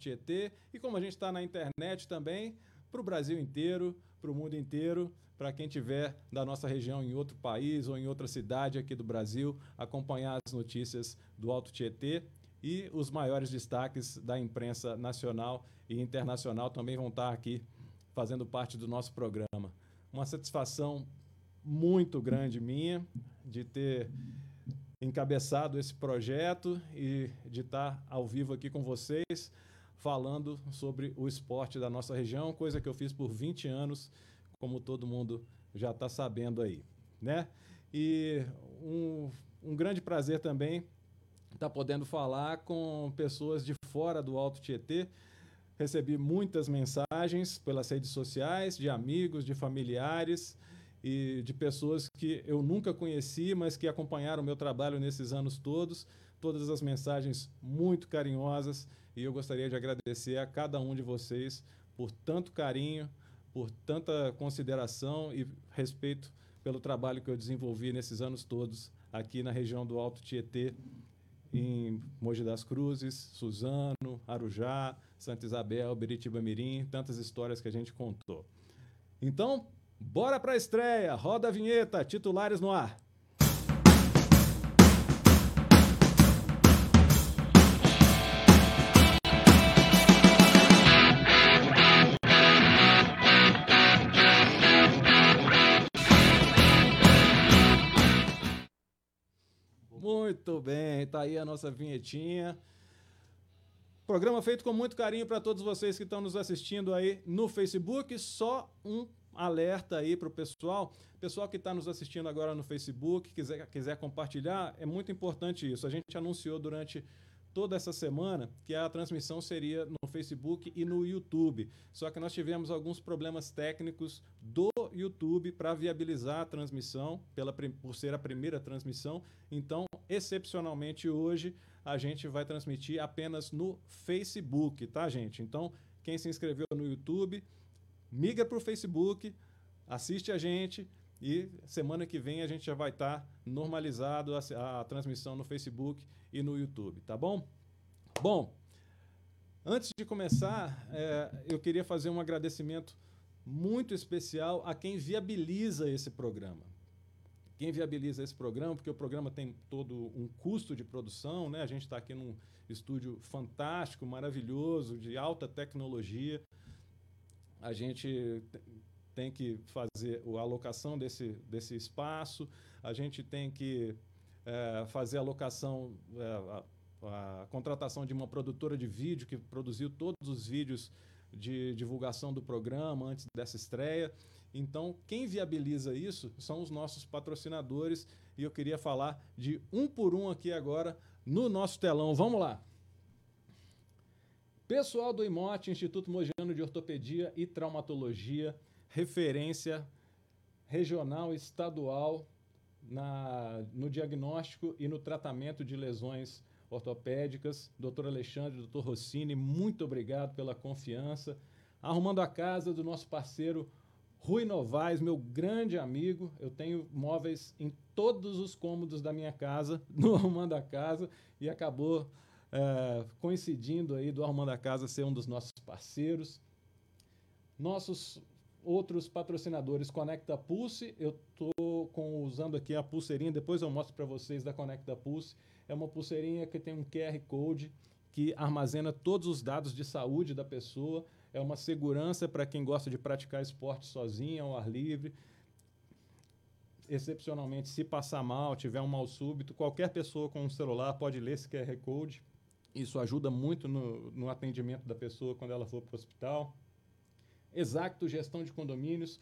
Tietê e como a gente está na internet também, para o Brasil inteiro, para o mundo inteiro, para quem tiver da nossa região em outro país ou em outra cidade aqui do Brasil, acompanhar as notícias do Alto Tietê e os maiores destaques da imprensa nacional e internacional também vão estar aqui fazendo parte do nosso programa. Uma satisfação muito grande minha de ter encabeçado esse projeto e de estar ao vivo aqui com vocês falando sobre o esporte da nossa região, coisa que eu fiz por 20 anos como todo mundo já está sabendo aí, né? E um, um grande prazer também estar tá podendo falar com pessoas de fora do Alto Tietê. Recebi muitas mensagens pelas redes sociais, de amigos, de familiares e de pessoas que eu nunca conheci, mas que acompanharam o meu trabalho nesses anos todos. Todas as mensagens muito carinhosas e eu gostaria de agradecer a cada um de vocês por tanto carinho, por tanta consideração e respeito pelo trabalho que eu desenvolvi nesses anos todos aqui na região do Alto Tietê, em Mogi das Cruzes, Suzano, Arujá, Santa Isabel, Beritiba Mirim, tantas histórias que a gente contou. Então, bora para a estreia, roda a vinheta, titulares no ar. Muito bem, tá aí a nossa vinhetinha. Programa feito com muito carinho para todos vocês que estão nos assistindo aí no Facebook. Só um alerta aí para o pessoal. Pessoal que está nos assistindo agora no Facebook, quiser, quiser compartilhar, é muito importante isso. A gente anunciou durante toda essa semana que a transmissão seria no Facebook e no YouTube. Só que nós tivemos alguns problemas técnicos do YouTube para viabilizar a transmissão, pela, por ser a primeira transmissão. Então, excepcionalmente hoje, a gente vai transmitir apenas no Facebook, tá, gente? Então, quem se inscreveu no YouTube, migra para o Facebook, assiste a gente. E semana que vem a gente já vai estar tá normalizado a, a transmissão no Facebook e no YouTube, tá bom? Bom, antes de começar, é, eu queria fazer um agradecimento muito especial a quem viabiliza esse programa. Quem viabiliza esse programa, porque o programa tem todo um custo de produção, né? A gente está aqui num estúdio fantástico, maravilhoso, de alta tecnologia. A gente tem que fazer a alocação desse, desse espaço, a gente tem que é, fazer a alocação, é, a, a, contratação de uma produtora de vídeo que produziu todos os vídeos de divulgação do programa antes dessa estreia. Então, quem viabiliza isso são os nossos patrocinadores e eu queria falar de um por um aqui agora no nosso telão. Vamos lá! Pessoal do IMOT, Instituto Mogiano de Ortopedia e Traumatologia, referência regional estadual na, no diagnóstico e no tratamento de lesões ortopédicas. Doutor Alexandre, doutor Rossini, muito obrigado pela confiança. Arrumando a casa do nosso parceiro Rui Novaes, meu grande amigo. Eu tenho móveis em todos os cômodos da minha casa, no Arrumando a Casa, e acabou é, coincidindo aí do Arrumando a Casa ser um dos nossos parceiros. Nossos outros patrocinadores, Conecta Pulse, eu estou usando aqui a pulseirinha, depois eu mostro para vocês da Conecta Pulse. É uma pulseirinha que tem um QR Code que armazena todos os dados de saúde da pessoa. É uma segurança para quem gosta de praticar esporte sozinho, ao ar livre. Excepcionalmente, se passar mal, tiver um mal súbito, qualquer pessoa com um celular pode ler esse QR Code. Isso ajuda muito no, no atendimento da pessoa quando ela for para o hospital. Exacto Gestão de Condomínios,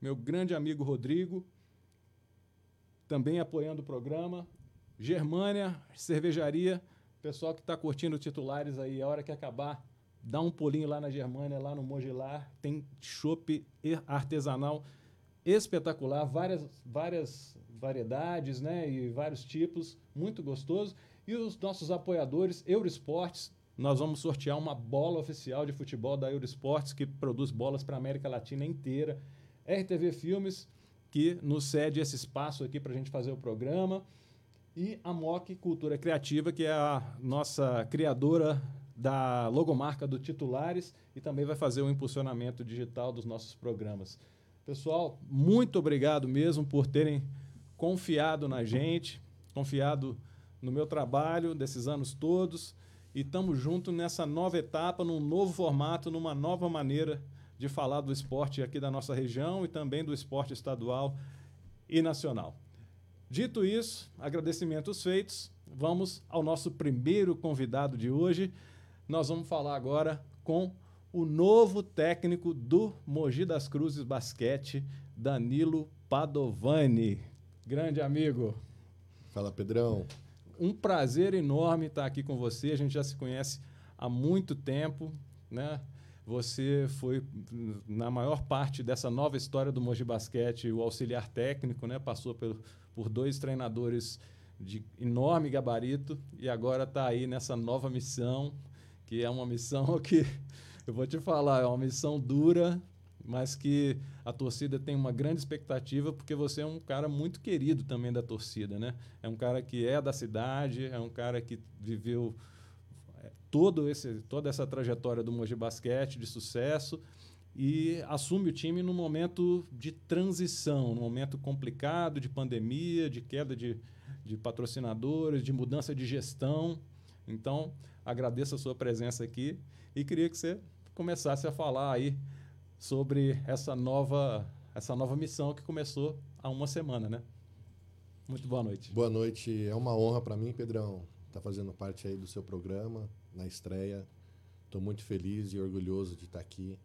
meu grande amigo Rodrigo, também apoiando o programa. Germânia, cervejaria, pessoal que está curtindo titulares aí, a hora que acabar, dá um pulinho lá na Germânia, lá no Mogilar, tem chopp artesanal espetacular, várias, várias variedades, né, e vários tipos, muito gostoso. E os nossos apoiadores, Eurosportes, nós vamos sortear uma bola oficial de futebol da Eurosportes, que produz bolas para a América Latina inteira. RTV Filmes, que nos cede esse espaço aqui para a gente fazer o programa e a MOC Cultura Criativa, que é a nossa criadora da logomarca do Titulares e também vai fazer o impulsionamento digital dos nossos programas. Pessoal, muito obrigado mesmo por terem confiado na gente, confiado no meu trabalho desses anos todos e estamos juntos nessa nova etapa, num novo formato, numa nova maneira de falar do esporte aqui da nossa região e também do esporte estadual e nacional. Dito isso, agradecimentos feitos, vamos ao nosso primeiro convidado de hoje. Nós vamos falar agora com o novo técnico do Mogi das Cruzes Basquete, Danilo Padovani. Grande amigo. Fala, Pedrão. Um prazer enorme estar aqui com você. A gente já se conhece há muito tempo, né? Você foi, na maior parte dessa nova história do Mogi Basquete, o auxiliar técnico, né? Passou por, por dois treinadores de enorme gabarito e agora está aí nessa nova missão, que é uma missão que, eu vou te falar, é uma missão dura, mas que a torcida tem uma grande expectativa, porque você é um cara muito querido também da torcida, né? É um cara que é da cidade, é um cara que viveu é, todo esse, toda essa trajetória do Mogi Basquete de sucesso e assume o time num momento de transição, num momento complicado de pandemia, de queda de, de patrocinadores, de mudança de gestão. Então, agradeço a sua presença aqui e queria que você começasse a falar aí sobre essa nova, essa nova missão que começou há uma semana, né? Muito boa noite. Boa noite. É uma honra para mim, Pedrão, estar tá fazendo parte aí do seu programa na estreia. Estou muito feliz e orgulhoso de estar tá aqui.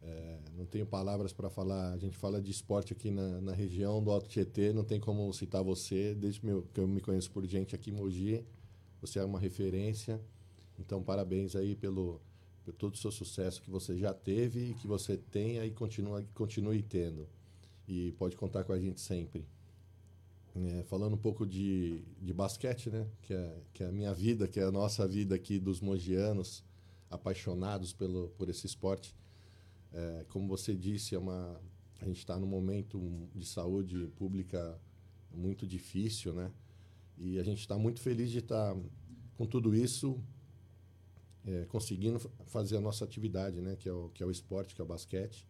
É, não tenho palavras para falar. A gente fala de esporte aqui na, na região do Alto Tietê, não tem como citar você. Desde que eu me conheço por gente aqui em Mogi, você é uma referência. Então, parabéns aí pelo, por todo o seu sucesso que você já teve e que você tenha e continua, continue tendo. E pode contar com a gente sempre. É, falando um pouco de, de basquete, né? Que é, que é a minha vida, que é a nossa vida aqui dos mogianos, apaixonados pelo, por esse esporte. É, como você disse, é uma, a gente está num momento de saúde pública muito difícil, né? E a gente está muito feliz de estar tá, com tudo isso é, conseguindo fazer a nossa atividade, né? Que é, o, que é o esporte, que é o basquete.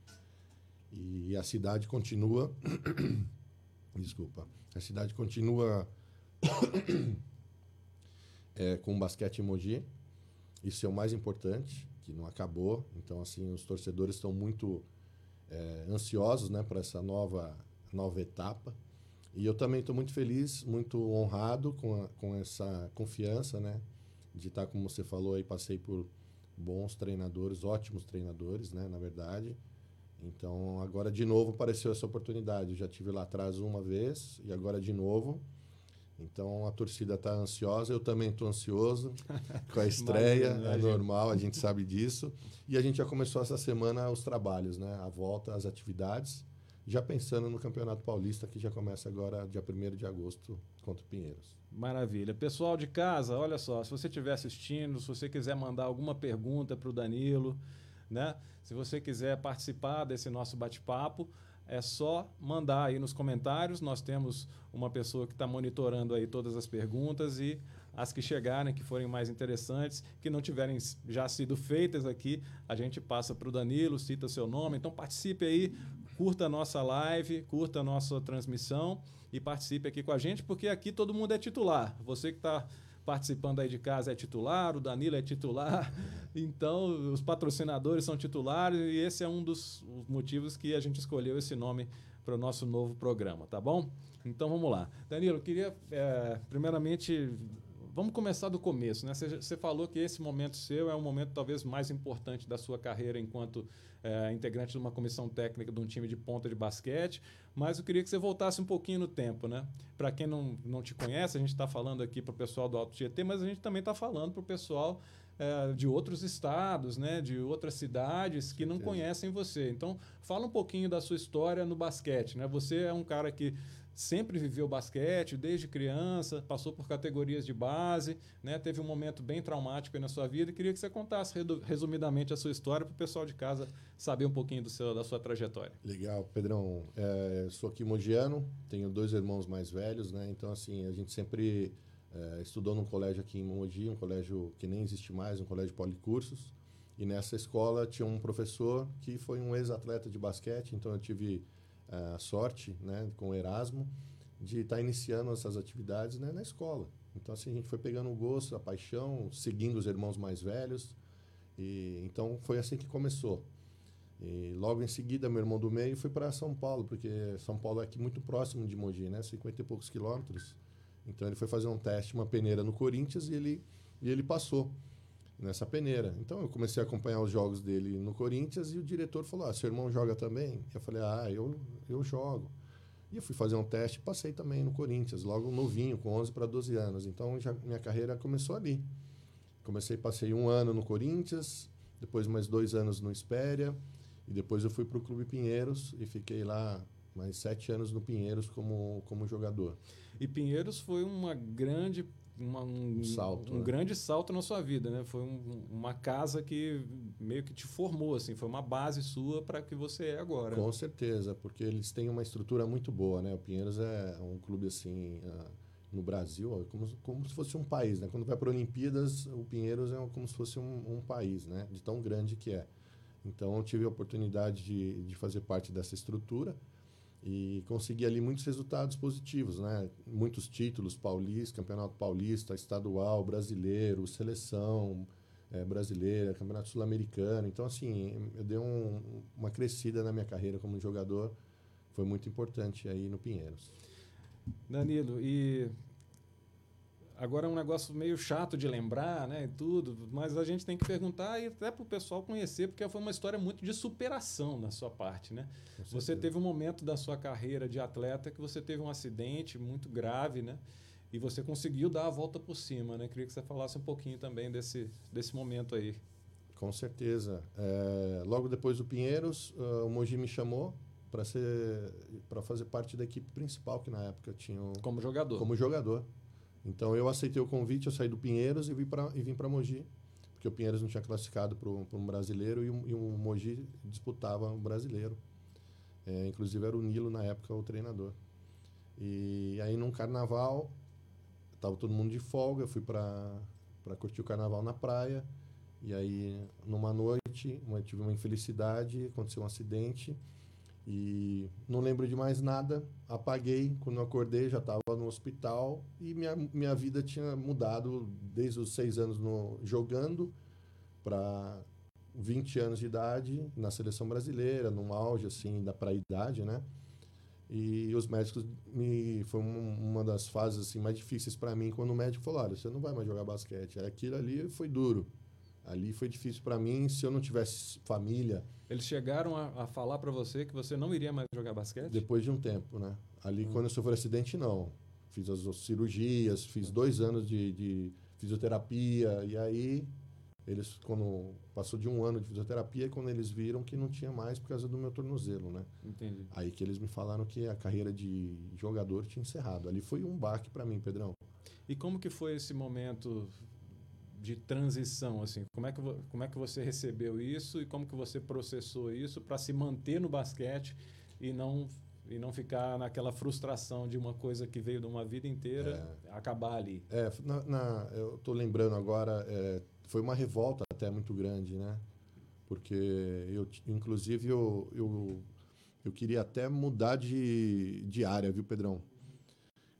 E a cidade continua... Desculpa. A cidade continua é, com o basquete em Mogi. Isso é o mais importante que não acabou. Então, assim, os torcedores estão muito é, ansiosos né, para essa nova, nova etapa. E eu também estou muito feliz, muito honrado com, a, com essa confiança, né? De estar, como você falou aí, passei por bons treinadores, ótimos treinadores, né? Na verdade. Então, agora de novo apareceu essa oportunidade. Eu já tive lá atrás uma vez e agora de novo. Então a torcida está ansiosa, eu também estou ansioso com a estreia, imagina, é normal, a gente sabe disso. E a gente já começou essa semana os trabalhos, né? a volta às atividades, já pensando no Campeonato Paulista, que já começa agora dia 1 de agosto contra o Pinheiros. Maravilha. Pessoal de casa, olha só, se você estiver assistindo, se você quiser mandar alguma pergunta para o Danilo, né? se você quiser participar desse nosso bate-papo, é só mandar aí nos comentários. Nós temos uma pessoa que está monitorando aí todas as perguntas e as que chegarem, que forem mais interessantes, que não tiverem já sido feitas aqui, a gente passa para o Danilo, cita seu nome. Então participe aí, curta a nossa live, curta a nossa transmissão e participe aqui com a gente, porque aqui todo mundo é titular. Você que está participando aí de casa é titular, o Danilo é titular, então os patrocinadores são titulares e esse é um dos motivos que a gente escolheu esse nome para o nosso novo programa, tá bom? Então vamos lá. Danilo, eu queria é, primeiramente Vamos começar do começo, né? Você falou que esse momento seu é o momento talvez mais importante da sua carreira enquanto é, integrante de uma comissão técnica de um time de ponta de basquete, mas eu queria que você voltasse um pouquinho no tempo, né? Para quem não, não te conhece, a gente está falando aqui para o pessoal do Alto Tietê, mas a gente também está falando para o pessoal é, de outros estados, né? De outras cidades que não conhecem você. Então, fala um pouquinho da sua história no basquete, né? Você é um cara que sempre viveu basquete desde criança, passou por categorias de base, né? teve um momento bem traumático na sua vida queria que você contasse resumidamente a sua história para o pessoal de casa saber um pouquinho do seu, da sua trajetória. Legal, Pedrão. É, sou aqui mogiano, tenho dois irmãos mais velhos, né? então assim, a gente sempre É, estudou num colégio aqui em Mogi, um colégio que nem existe mais, um colégio policursos. E nessa escola tinha um professor que foi um ex-atleta de basquete, então eu tive a sorte, né, com o Erasmo, de estar tá iniciando essas atividades né, na escola. Então assim a gente foi pegando o gosto, a paixão, seguindo os irmãos mais velhos. E então foi assim que começou. E logo em seguida, meu irmão do meio foi para São Paulo, porque São Paulo é aqui muito próximo de Mogi, né? 50 e poucos quilômetros. Então ele foi fazer um teste, uma peneira no Corinthians e ele, e ele passou nessa peneira. Então eu comecei a acompanhar os jogos dele no Corinthians e o diretor falou: ah, seu irmão joga também? Eu falei: ah, eu, eu jogo. E eu fui fazer um teste e passei também no Corinthians, logo novinho, com 11 para 12 anos. Então já minha carreira começou ali. Comecei, passei um ano no Corinthians, depois mais dois anos no Espéria, e depois eu fui para o Clube Pinheiros e fiquei lá mais sete anos no Pinheiros como, como jogador. E Pinheiros foi uma grande uma, um, salto, um né? grande salto na sua vida, né? Foi um, uma casa que meio que te formou, assim, foi uma base sua para que você é agora. Com certeza, porque eles têm uma estrutura muito boa, né? O Pinheiros é um clube assim uh, no Brasil, é como, como se fosse um país, né? Quando vai para Olimpíadas, o Pinheiros é como se fosse um, um país, né? De tão grande que é. Então, eu tive a oportunidade de, de fazer parte dessa estrutura e consegui ali muitos resultados positivos, né? Muitos títulos paulista, campeonato paulista, estadual, brasileiro, seleção é, brasileira, campeonato sul-americano. Então, assim, eu dei um, uma crescida na minha carreira como jogador, foi muito importante aí no Pinheiros. Danilo, e Agora é um negócio meio chato de lembrar, né, e tudo, mas a gente tem que perguntar e até para o pessoal conhecer, porque foi uma história muito de superação na sua parte, né? Você teve um momento da sua carreira de atleta que você teve um acidente muito grave, né? E você conseguiu dar a volta por cima, né? Queria que você falasse um pouquinho também desse, desse momento aí. Com certeza. É, logo depois do Pinheiros, uh, o Mogi me chamou para ser para fazer parte da equipe principal que na época tinha como jogador. Como jogador. Então eu aceitei o convite, eu saí do Pinheiros e vim para e vim para Mogi, porque o Pinheiros não tinha classificado para um brasileiro e o, e o Mogi disputava um brasileiro. É, inclusive era o Nilo na época o treinador. E aí num carnaval, tava todo mundo de folga, eu fui para para curtir o carnaval na praia. E aí numa noite, tive uma infelicidade, aconteceu um acidente e não lembro de mais nada. Apaguei. Quando acordei, já estava no hospital. E minha, minha vida tinha mudado desde os seis anos no, jogando para 20 anos de idade na seleção brasileira, num auge assim da praidade, né? E os médicos me foi uma das fases assim mais difíceis para mim quando o médico falou: "Olha, você não vai mais jogar basquete". Aquilo ali foi duro. Ali foi difícil para mim se eu não tivesse família, eles chegaram a, a falar para você que você não iria mais jogar basquete? Depois de um tempo, né? Ali, hum. quando eu sofri acidente, não. Fiz as cirurgias, fiz dois anos de, de fisioterapia, e aí eles, quando passou de um ano de fisioterapia, quando eles viram que não tinha mais por causa do meu tornozelo, né? Entendi. Aí que eles me falaram que a carreira de jogador tinha encerrado. Ali foi um baque para mim, Pedrão. E como que foi esse momento de transição assim? Como é que como é que você recebeu isso e como que você processou isso para se manter no basquete e não e não ficar naquela frustração de uma coisa que veio de uma vida inteira é, acabar ali? É na, na eu estou lembrando agora é, foi uma revolta até muito grande né? Porque eu inclusive eu, eu eu queria até mudar de, de área viu Pedrão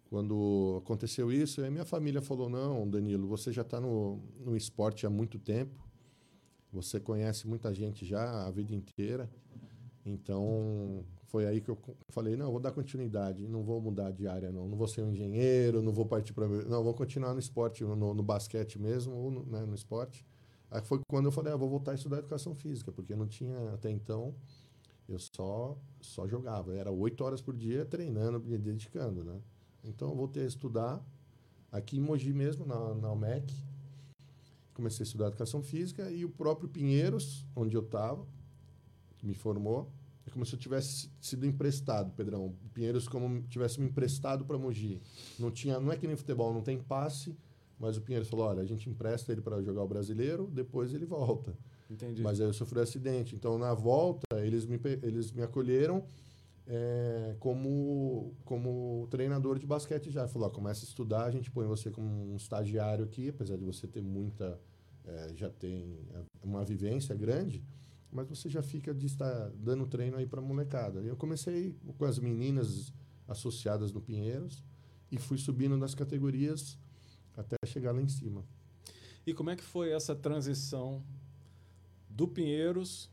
quando aconteceu isso, a minha família falou: Não, Danilo, você já está no, no esporte há muito tempo, você conhece muita gente já a vida inteira. Então, foi aí que eu falei: Não, vou dar continuidade, não vou mudar de área, não. Não vou ser um engenheiro, não vou partir para. Não, vou continuar no esporte, no, no basquete mesmo, ou no, né, no esporte. Aí foi quando eu falei: ah, Vou voltar a estudar educação física, porque não tinha até então. Eu só, só jogava. Era oito horas por dia treinando, me dedicando, né? Então eu voltei a estudar aqui em Mogi mesmo, na, na UMEC. Comecei a estudar educação física e o próprio Pinheiros, onde eu estava, me formou, é como se eu tivesse sido emprestado, Pedrão. Pinheiros como tivesse me emprestado para Mogi. Não tinha, não é que nem futebol, não tem passe, mas o Pinheiros falou: "Olha, a gente empresta ele para jogar o brasileiro, depois ele volta". Entendi. Mas aí eu sofri um acidente. Então na volta eles me eles me acolheram é, como, como treinador de basquete já. Falou, ó, começa a estudar, a gente põe você como um estagiário aqui, apesar de você ter muita, é, já tem uma vivência grande, mas você já fica de estar dando treino aí para molecada. Eu comecei com as meninas associadas no Pinheiros e fui subindo nas categorias até chegar lá em cima. E como é que foi essa transição do Pinheiros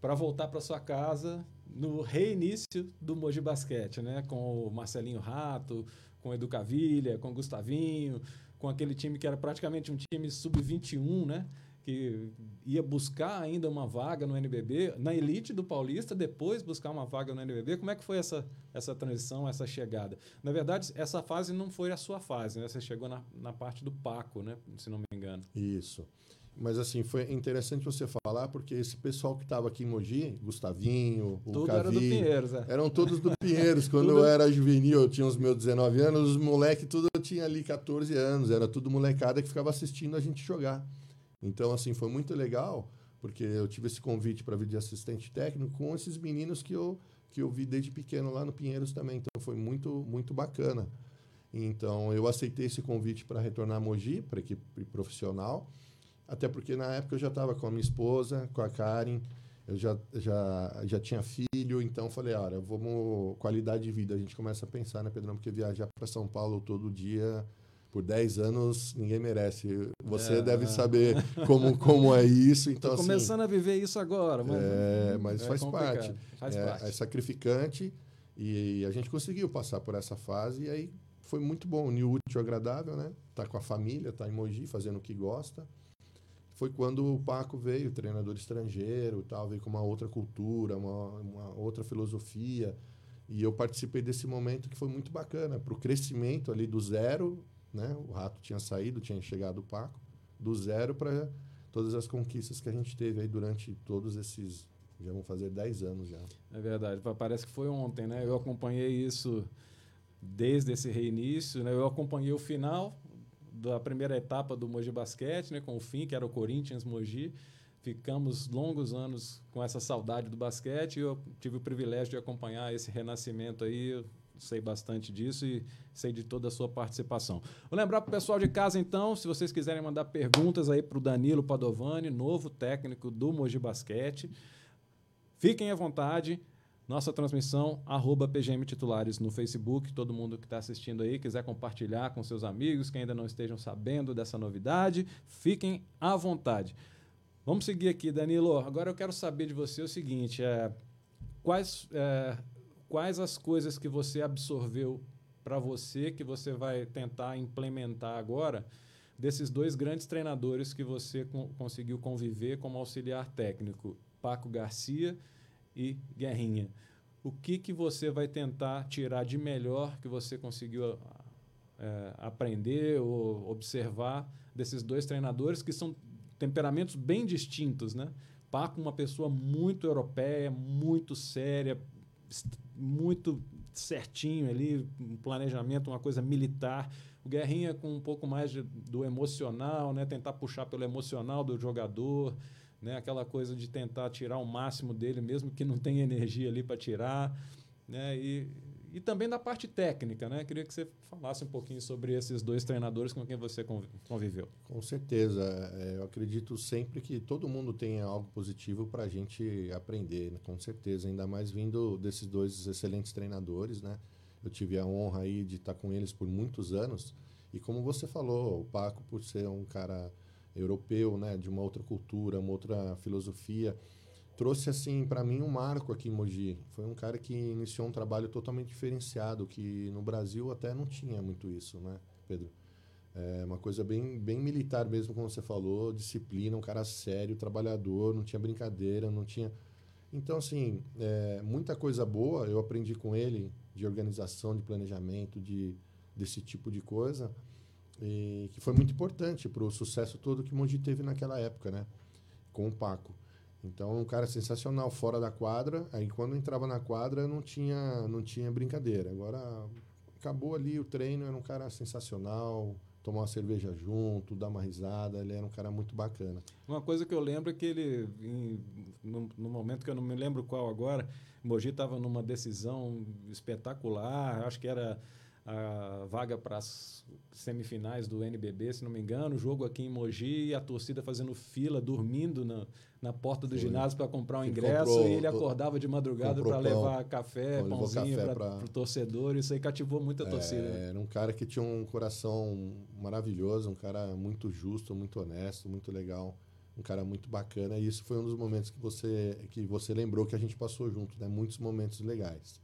para voltar para sua casa no reinício do Moji Basquete, né? Com o Marcelinho Rato, com o Edu Cavilha, com o Gustavinho, com aquele time que era praticamente um time sub-21, né? Que ia buscar ainda uma vaga no NBB, na elite do Paulista, depois buscar uma vaga no NBB. Como é que foi essa, essa transição, essa chegada? Na verdade, essa fase não foi a sua fase, né? Você chegou na, na parte do Paco, né? Se não me engano. Isso. Mas assim, foi interessante você falar, porque esse pessoal que estava aqui em Mogi, Gustavinho, o Tudo Cavi, era do Pinheiros, é. eram todos do Pinheiros. Quando eu era juvenil, eu tinha os meus 19 anos, os moleques tudo eu tinha ali 14 anos, era tudo molecada que ficava assistindo a gente jogar. Então, assim, foi muito legal, porque eu tive esse convite para vir de assistente técnico com esses meninos que eu, que eu vi desde pequeno lá no Pinheiros também. Então, foi muito, muito bacana. Então, eu aceitei esse convite para retornar a Mogi, para a equipe profissional. Até porque na época eu já estava com a minha esposa, com a Karen, eu já, já, já tinha filho, então falei, olha, vamos. Qualidade de vida. A gente começa a pensar, né, Pedrão? Porque viajar para São Paulo todo dia por 10 anos ninguém merece. Você é, deve saber como, como é isso. Então, Tô começando assim, a viver isso agora, mas, é, mas é faz parte. Faz é, parte. É sacrificante e a gente conseguiu passar por essa fase e aí foi muito bom, unir útil agradável, né? Tá com a família, tá em Mogi, fazendo o que gosta foi quando o Paco veio, treinador estrangeiro, tal, veio com uma outra cultura, uma, uma outra filosofia. E eu participei desse momento que foi muito bacana, para o crescimento ali do zero, né? O Rato tinha saído, tinha chegado o Paco, do zero para todas as conquistas que a gente teve aí durante todos esses, já vão fazer 10 anos já. É verdade, parece que foi ontem, né? Eu acompanhei isso desde esse reinício, né? Eu acompanhei o final, da primeira etapa do Mogi Basquete, né, com o fim, que era o Corinthians Mogi. Ficamos longos anos com essa saudade do basquete e eu tive o privilégio de acompanhar esse renascimento aí. Sei bastante disso e sei de toda a sua participação. Vou lembrar para o pessoal de casa, então, se vocês quiserem mandar perguntas aí para o Danilo Padovani, novo técnico do Mogi Basquete, fiquem à vontade. Nossa transmissão, arroba PGM Titulares no Facebook. Todo mundo que está assistindo aí, quiser compartilhar com seus amigos que ainda não estejam sabendo dessa novidade, fiquem à vontade. Vamos seguir aqui, Danilo. Agora eu quero saber de você o seguinte: é, quais, é, quais as coisas que você absorveu para você que você vai tentar implementar agora desses dois grandes treinadores que você conseguiu conviver como auxiliar técnico, Paco Garcia e Guerrinha. O que, que você vai tentar tirar de melhor que você conseguiu é, aprender ou observar desses dois treinadores que são temperamentos bem distintos, né? Paco, uma pessoa muito europeia, muito séria, muito certinho ali, um planejamento, uma coisa militar. O Guerrinha com um pouco mais de, do emocional, né? Tentar puxar pelo emocional do jogador né? Aquela coisa de tentar tirar o máximo dele, mesmo que não tenha energia ali para tirar, né? E, e também da parte técnica, né? Queria que você falasse um pouquinho sobre esses dois treinadores com quem você conviveu. Com certeza, é, eu acredito sempre que todo mundo tem algo positivo para a gente aprender, né? com certeza, ainda mais vindo desses dois excelentes treinadores, né? Eu tive a honra aí de estar com eles por muitos anos e como você falou, o Paco por ser um cara europeu, né, de uma outra cultura, uma outra filosofia, trouxe assim para mim um marco aqui em Mogi. Foi um cara que iniciou um trabalho totalmente diferenciado, que no Brasil até não tinha muito isso, né, Pedro? É uma coisa bem, bem militar mesmo, como você falou, disciplina, um cara sério, trabalhador, não tinha brincadeira, não tinha. Então, assim, é, muita coisa boa eu aprendi com ele de organização, de planejamento, de, desse tipo de coisa e que foi muito importante para o sucesso todo que Mogi teve naquela época, né? Com o Paco. Então, um cara sensacional fora da quadra. Aí, quando entrava na quadra, não tinha, não tinha brincadeira. Agora, acabou ali o treino, era um cara sensacional, tomar uma cerveja junto, dar uma risada. Ele era um cara muito bacana. Uma coisa que eu lembro é que ele, em, no, no, momento que eu não me lembro qual agora, Mogi estava numa decisão espetacular, acho que era a vaga para as semifinais do NBB, se não me engano, jogo aqui em Mogi e a torcida fazendo fila, dormindo na, na porta do Foi. ginásio para comprar um ingresso comprou, e ele acordava de madrugada para levar café, pãozinho para o torcedor. Isso aí cativou muita é, torcida. Era um cara que tinha um coração maravilhoso, um cara muito justo, muito honesto, muito legal um cara muito bacana e isso foi um dos momentos que você que você lembrou que a gente passou junto, né? Muitos momentos legais.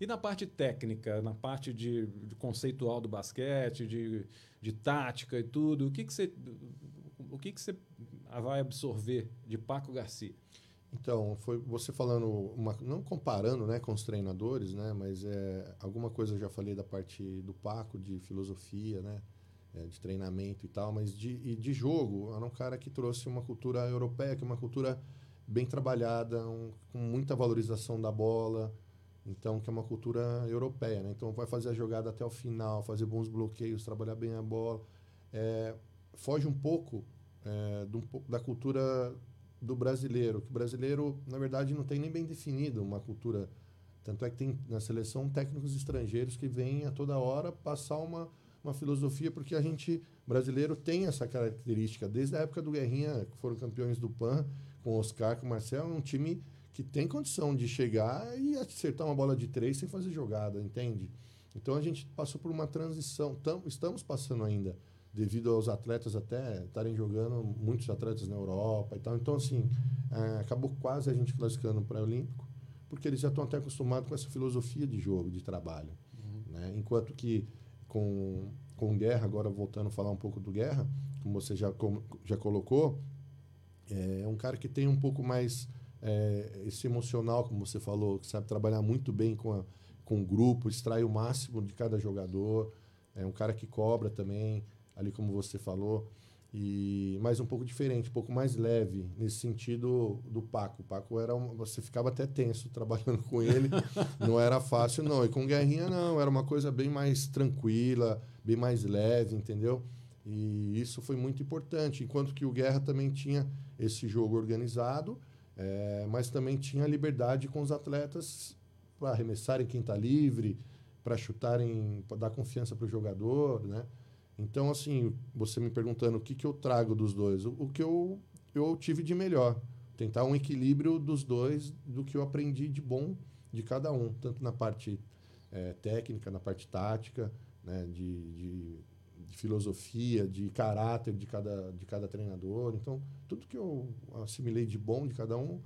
E na parte técnica, na parte de, de conceitual do basquete, de, de tática e tudo, o que, que você o que, que você vai absorver de Paco Garcia? Então, foi você falando, uma, não comparando né, com os treinadores, né, mas é, alguma coisa eu já falei da parte do Paco, de filosofia, né, é, de treinamento e tal, mas de, e de jogo, era um cara que trouxe uma cultura europeia, que é uma cultura bem trabalhada, um, com muita valorização da bola, então, que é uma cultura europeia, né? Então, vai fazer a jogada até o final, fazer bons bloqueios, trabalhar bem a bola. É, foge um pouco é, do, da cultura do brasileiro, que o brasileiro, na verdade, não tem nem bem definido uma cultura. Tanto é que tem na seleção técnicos estrangeiros que vêm a toda hora passar uma, uma filosofia, porque a gente, brasileiro, tem essa característica. Desde a época do Guerrinha, que foram campeões do PAN, com o Oscar, com o Marcel, é um time que tem condição de chegar e acertar uma bola de três sem fazer jogada, entende? Então a gente passou por uma transição, tam, estamos passando ainda, devido aos atletas até estarem jogando, muitos atletas na Europa e tal. Então, assim, é, acabou quase a gente classificando para o Olímpico, porque eles já estão até acostumados com essa filosofia de jogo, de trabalho. Uhum. Né? Enquanto que com, com guerra, agora voltando a falar um pouco do guerra, como você já, como, já colocou, é um cara que tem um pouco mais é, esse emocional, como você falou, que sabe trabalhar muito bem com, a, com o grupo, extrai o máximo de cada jogador. É um cara que cobra também, ali como você falou. E mais um pouco diferente, um pouco mais leve nesse sentido do Paco. O Paco era você ficava até tenso trabalhando com ele, não era fácil não. E com Guerrinha não, era uma coisa bem mais tranquila, bem mais leve, entendeu? E isso foi muito importante, enquanto que o Guerra também tinha esse jogo organizado é, mas também tinha liberdade com os atletas para arremessarem quem está livre, para chutarem, para dar confiança para o jogador, né? Então, assim, você me perguntando o que, que eu trago dos dois, o, o que eu, eu tive de melhor. Tentar um equilíbrio dos dois, do que eu aprendi de bom de cada um, tanto na parte é, técnica, na parte tática, né, de, de de filosofia, de caráter de cada, de cada treinador. Então, tudo que eu assimilei de bom de cada um,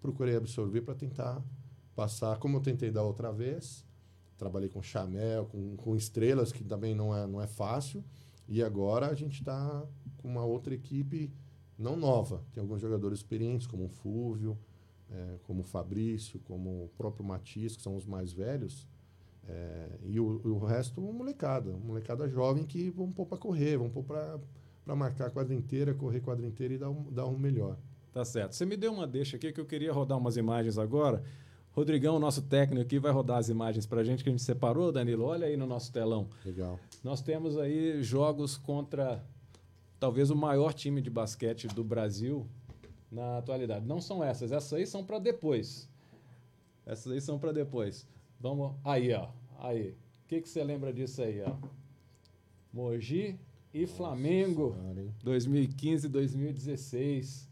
procurei absorver para tentar passar, como eu tentei da outra vez. Trabalhei com Chamel, com, com estrelas, que também não é, não é fácil. E agora a gente está com uma outra equipe não nova. Tem alguns jogadores experientes, como o Fúvio, é, como o Fabrício, como o próprio Matias, que são os mais velhos é, e o, o resto, molecada. Molecada jovem que vão pôr para correr, vão pôr para marcar a quadra inteira, correr a quadra inteira e dar um, dar um melhor. Tá certo. Você me deu uma deixa aqui que eu queria rodar umas imagens agora. Rodrigão, nosso técnico aqui, vai rodar as imagens para a gente que a gente separou, Danilo. Olha aí no nosso telão. Legal. Nós temos aí jogos contra talvez o maior time de basquete do Brasil na atualidade. Não são essas, essas aí são para depois. Essas aí são para depois. Vamos. Aí, ó. Aí. O que, que você lembra disso aí, ó? Mogi e Nossa Flamengo. Senhora, 2015 2016.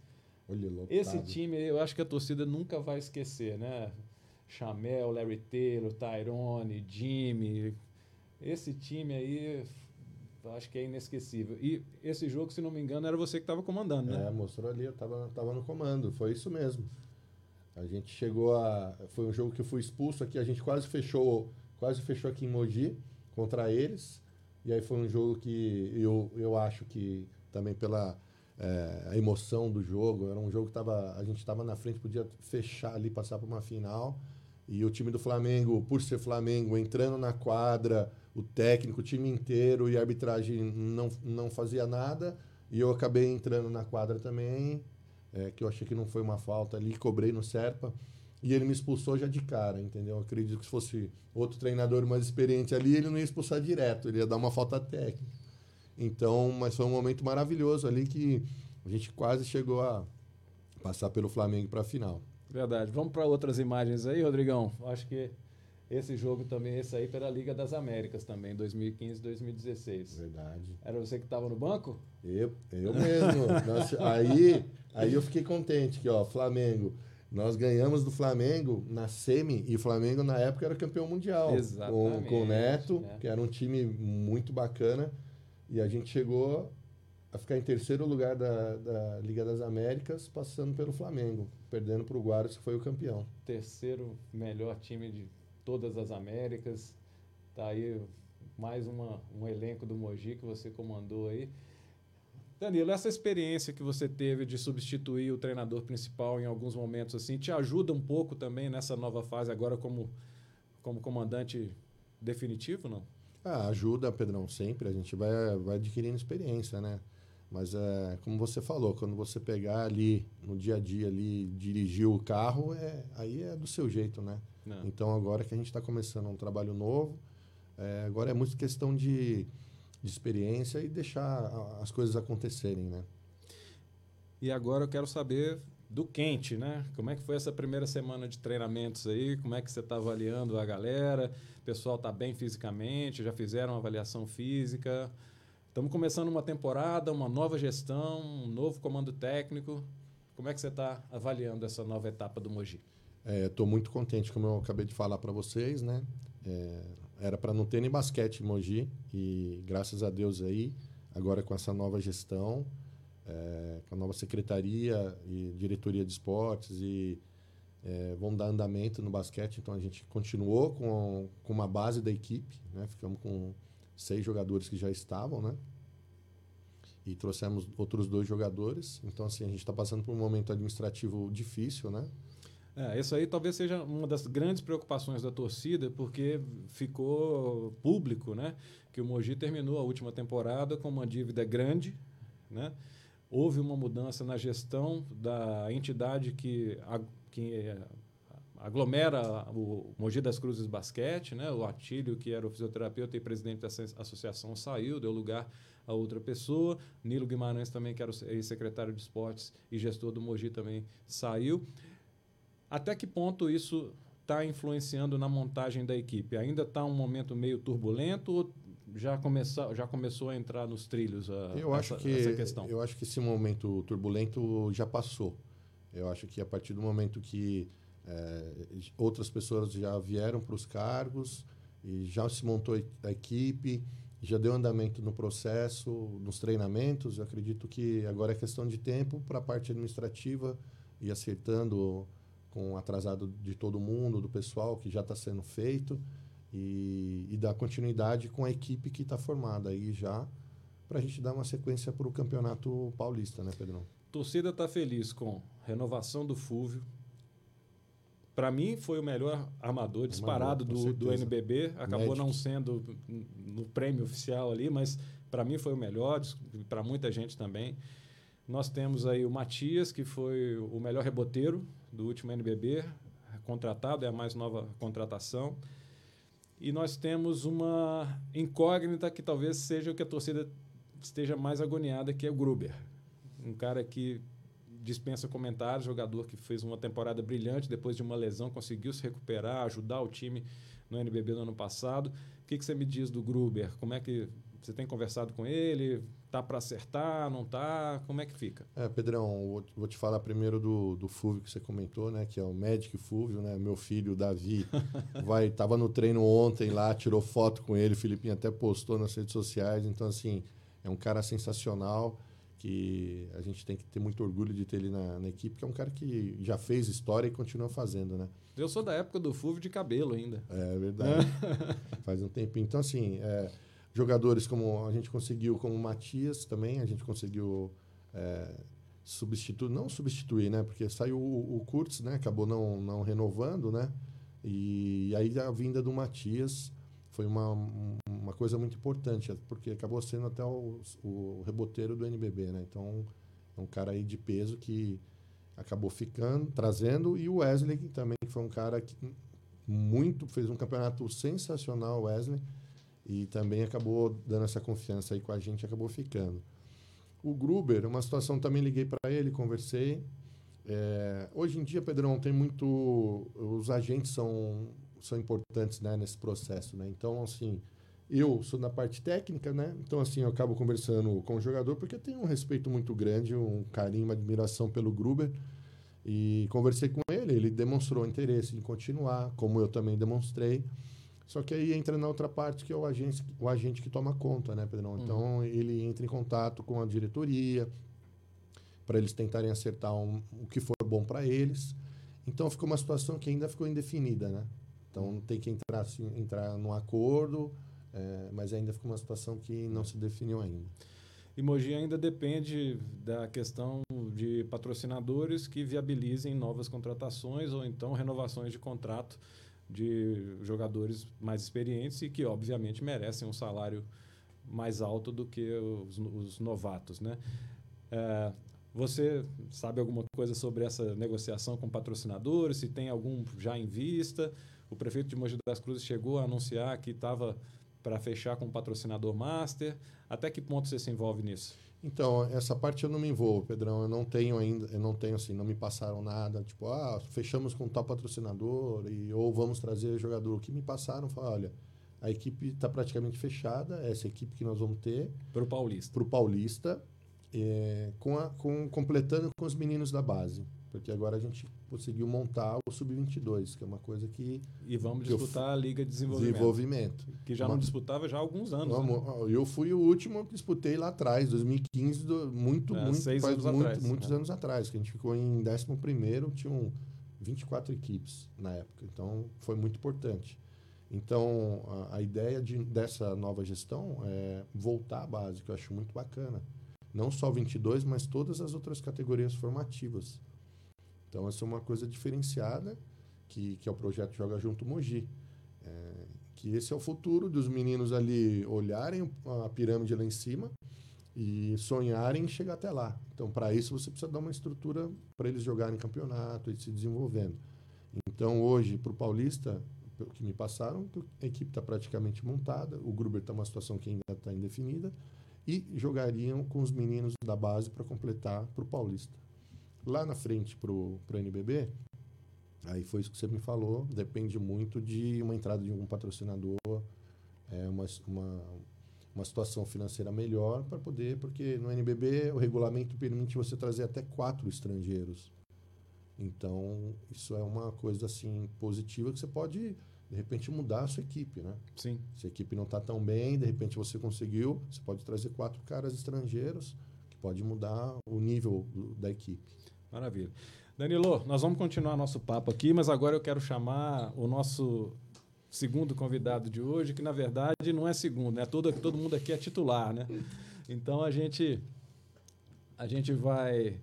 Olha, Esse time, eu acho que a torcida nunca vai esquecer, né? Chamel, Larry Taylor, Tyrone, Jimmy. Esse time aí, acho que é inesquecível. E esse jogo, se não me engano, era você que estava comandando, né? É, mostrou ali, eu estava tava no comando. Foi isso mesmo. A gente chegou a. Foi um jogo que eu fui expulso aqui, a gente quase fechou, quase fechou aqui em Mogi contra eles. E aí foi um jogo que eu, eu acho que também pela é, a emoção do jogo, era um jogo que tava, a gente estava na frente, podia fechar ali, passar para uma final. E o time do Flamengo, por ser Flamengo, entrando na quadra, o técnico, o time inteiro e a arbitragem não, não fazia nada. E eu acabei entrando na quadra também é, que eu achei que não foi uma falta ali, cobrei no Serpa. E ele me expulsou já de cara, entendeu? Eu acredito que se fosse outro treinador mais experiente ali, ele não ia expulsar direto, ele ia dar uma falta técnica. Então, mas foi um momento maravilhoso ali que a gente quase chegou a passar pelo Flamengo para a final. Verdade. Vamos para outras imagens aí, Rodrigão. Acho que esse jogo também, esse aí pela Liga das Américas também, 2015 2016. Verdade. Era você que estava no banco? Eu, eu mesmo. Nossa, aí, aí eu fiquei contente que, ó, Flamengo. Nós ganhamos do Flamengo na semi e o Flamengo na época era campeão mundial. Exatamente. Com, com o Neto, né? que era um time muito bacana. E a gente chegou a ficar em terceiro lugar da, da Liga das Américas, passando pelo Flamengo, perdendo para o Guardas, que foi o campeão. Terceiro melhor time de todas as Américas. Tá aí mais uma, um elenco do Mogi que você comandou aí. Danilo, essa experiência que você teve de substituir o treinador principal em alguns momentos assim, te ajuda um pouco também nessa nova fase agora como, como comandante definitivo, não? Ah, ajuda, Pedrão, sempre. A gente vai, vai adquirindo experiência, né? Mas é, como você falou, quando você pegar ali no dia a dia ali, dirigir o carro, é, aí é do seu jeito, né? Não. Então agora que a gente está começando um trabalho novo, é, agora é muito questão de, de experiência e deixar as coisas acontecerem, né? E agora eu quero saber do quente, né? Como é que foi essa primeira semana de treinamentos aí? Como é que você está avaliando a galera? O pessoal está bem fisicamente? Já fizeram uma avaliação física? Estamos começando uma temporada, uma nova gestão, um novo comando técnico. Como é que você está avaliando essa nova etapa do Mogi? Estou é, muito contente, como eu acabei de falar para vocês, né? É, era para não ter nem basquete em Mogi e graças a Deus aí, agora com essa nova gestão, é, com a nova secretaria e diretoria de esportes e é, vamos dar andamento no basquete. Então a gente continuou com, com uma base da equipe, né? Ficamos com seis jogadores que já estavam, né? E trouxemos outros dois jogadores. Então, assim, a gente está passando por um momento administrativo difícil, né? É, isso aí talvez seja uma das grandes preocupações da torcida, porque ficou público, né? Que o Mogi terminou a última temporada com uma dívida grande, né? Houve uma mudança na gestão da entidade que, que aglomera o Mogi das Cruzes Basquete, né? O Atílio, que era o fisioterapeuta e presidente dessa associação, saiu, deu lugar a outra pessoa. Nilo Guimarães também, que era o ex-secretário de esportes e gestor do Mogi, também saiu. Até que ponto isso está influenciando na montagem da equipe? Ainda está um momento meio turbulento ou já começou, já começou a entrar nos trilhos a, eu acho essa, que, essa questão? Eu acho que esse momento turbulento já passou. Eu acho que a partir do momento que é, outras pessoas já vieram para os cargos e já se montou a equipe, já deu andamento no processo, nos treinamentos. Eu acredito que agora é questão de tempo para a parte administrativa e acertando com o atrasado de todo mundo, do pessoal que já está sendo feito e, e dar continuidade com a equipe que está formada aí já para a gente dar uma sequência para o campeonato paulista, né, Pedrão? Torcida está feliz com renovação do Fúvio, para mim foi o melhor armador disparado do, do NBB. Acabou Magic. não sendo no prêmio oficial ali, mas para mim foi o melhor, para muita gente também. Nós temos aí o Matias, que foi o melhor reboteiro do último NBB, contratado, é a mais nova contratação. E nós temos uma incógnita que talvez seja o que a torcida esteja mais agoniada, que é o Gruber. Um cara que dispensa comentários, jogador que fez uma temporada brilhante depois de uma lesão, conseguiu se recuperar, ajudar o time no NBB no ano passado. O que, que você me diz do Gruber? Como é que você tem conversado com ele? Tá para acertar? Não tá? Como é que fica? É, Pedrão, vou te falar primeiro do, do Fulvio que você comentou, né? Que é o Magic Fulvio, né? Meu filho, Davi, vai, tava no treino ontem lá, tirou foto com ele, o Filipinho até postou nas redes sociais. Então, assim, é um cara sensacional que a gente tem que ter muito orgulho de ter ele na, na, equipe, que é um cara que já fez história e continua fazendo, né? Eu sou da época do Fulvio de cabelo ainda. É verdade. Faz um tempinho. Então, assim, é, jogadores como a gente conseguiu, como o Matias também, a gente conseguiu é, substituir, não substituir, né? Porque saiu o, o Kurtz, né? Acabou não, não renovando, né? E, aí a vinda do Matias foi uma, uma coisa muito importante, porque acabou sendo até o, o reboteiro do NBB, né? Então, é um cara aí de peso que acabou ficando, trazendo, e o Wesley também, que foi um cara que muito fez um campeonato sensacional, Wesley, e também acabou dando essa confiança aí com a gente, acabou ficando. O Gruber, uma situação também liguei para ele, conversei. É, hoje em dia, Pedrão, tem muito. Os agentes são, são importantes né, nesse processo. Né? Então, assim, eu sou na parte técnica, né? Então, assim, eu acabo conversando com o jogador porque eu tenho um respeito muito grande, um carinho, uma admiração pelo Gruber. E conversei com ele, ele demonstrou interesse em continuar, como eu também demonstrei. Só que aí entra na outra parte que é o agente, o agente que toma conta, né, Pedrão? Uhum. Então, ele entra em contato com a diretoria para eles tentarem acertar um, o que for bom para eles. Então, ficou uma situação que ainda ficou indefinida, né? Então, tem que entrar, assim, entrar num acordo é, mas ainda fica uma situação que não se definiu ainda. E Mogi ainda depende da questão de patrocinadores que viabilizem novas contratações ou então renovações de contrato de jogadores mais experientes e que, obviamente, merecem um salário mais alto do que os, os novatos. Né? É, você sabe alguma coisa sobre essa negociação com patrocinadores? Se tem algum já em vista? O prefeito de Mogi das Cruzes chegou a anunciar que estava para fechar com um patrocinador master? Até que ponto você se envolve nisso? Então, essa parte eu não me envolvo, Pedrão. Eu não tenho ainda, eu não tenho assim, não me passaram nada, tipo, ah, fechamos com tal patrocinador e ou vamos trazer jogador. O que me passaram foi, olha, a equipe está praticamente fechada, essa equipe que nós vamos ter para o Paulista. Para o Paulista, é, com, a, com completando com os meninos da base. Porque agora a gente conseguiu montar o Sub-22, que é uma coisa que. E vamos disputar a Liga de Desenvolvimento. Desenvolvimento. Que já não disputava já há alguns anos. Vamos, né? Eu fui o último que disputei lá atrás, 2015, do, muito, é, muito, seis anos muito, atrás, muitos né? anos atrás, que a gente ficou em 11, tinham 24 equipes na época. Então foi muito importante. Então a, a ideia de, dessa nova gestão é voltar à base, que eu acho muito bacana. Não só 22, mas todas as outras categorias formativas. Então, essa é uma coisa diferenciada, que, que é o projeto Joga Junto Mogi. É, que esse é o futuro dos meninos ali olharem a pirâmide lá em cima e sonharem em chegar até lá. Então, para isso, você precisa dar uma estrutura para eles jogarem campeonato e se desenvolvendo. Então, hoje, para o Paulista, que me passaram, a equipe está praticamente montada, o Gruber está numa situação que ainda está indefinida, e jogariam com os meninos da base para completar para o Paulista. Lá na frente para o NBB, aí foi isso que você me falou, depende muito de uma entrada de um patrocinador, é, uma, uma, uma situação financeira melhor para poder, porque no NBB o regulamento permite você trazer até quatro estrangeiros. Então, isso é uma coisa assim positiva que você pode de repente mudar a sua equipe, né? Sim. Se a equipe não está tão bem, de repente você conseguiu, você pode trazer quatro caras estrangeiros que pode mudar o nível da equipe. Maravilha. Danilo, nós vamos continuar nosso papo aqui, mas agora eu quero chamar o nosso segundo convidado de hoje, que na verdade não é segundo, né? Todo, todo mundo aqui é titular, né? Então a gente a gente vai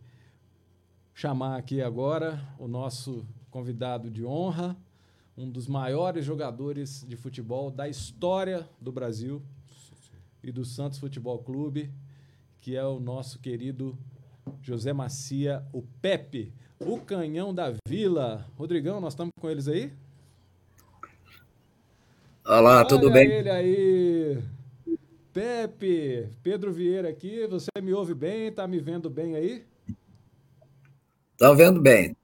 chamar aqui agora o nosso convidado de honra, um dos maiores jogadores de futebol da história do Brasil e do Santos Futebol Clube, que é o nosso querido José Macia, o Pepe, o Canhão da Vila. Rodrigão, nós estamos com eles aí? Olá, Olha tudo bem? ele aí. Pepe, Pedro Vieira aqui, você me ouve bem? Está me vendo bem aí? Estou vendo bem.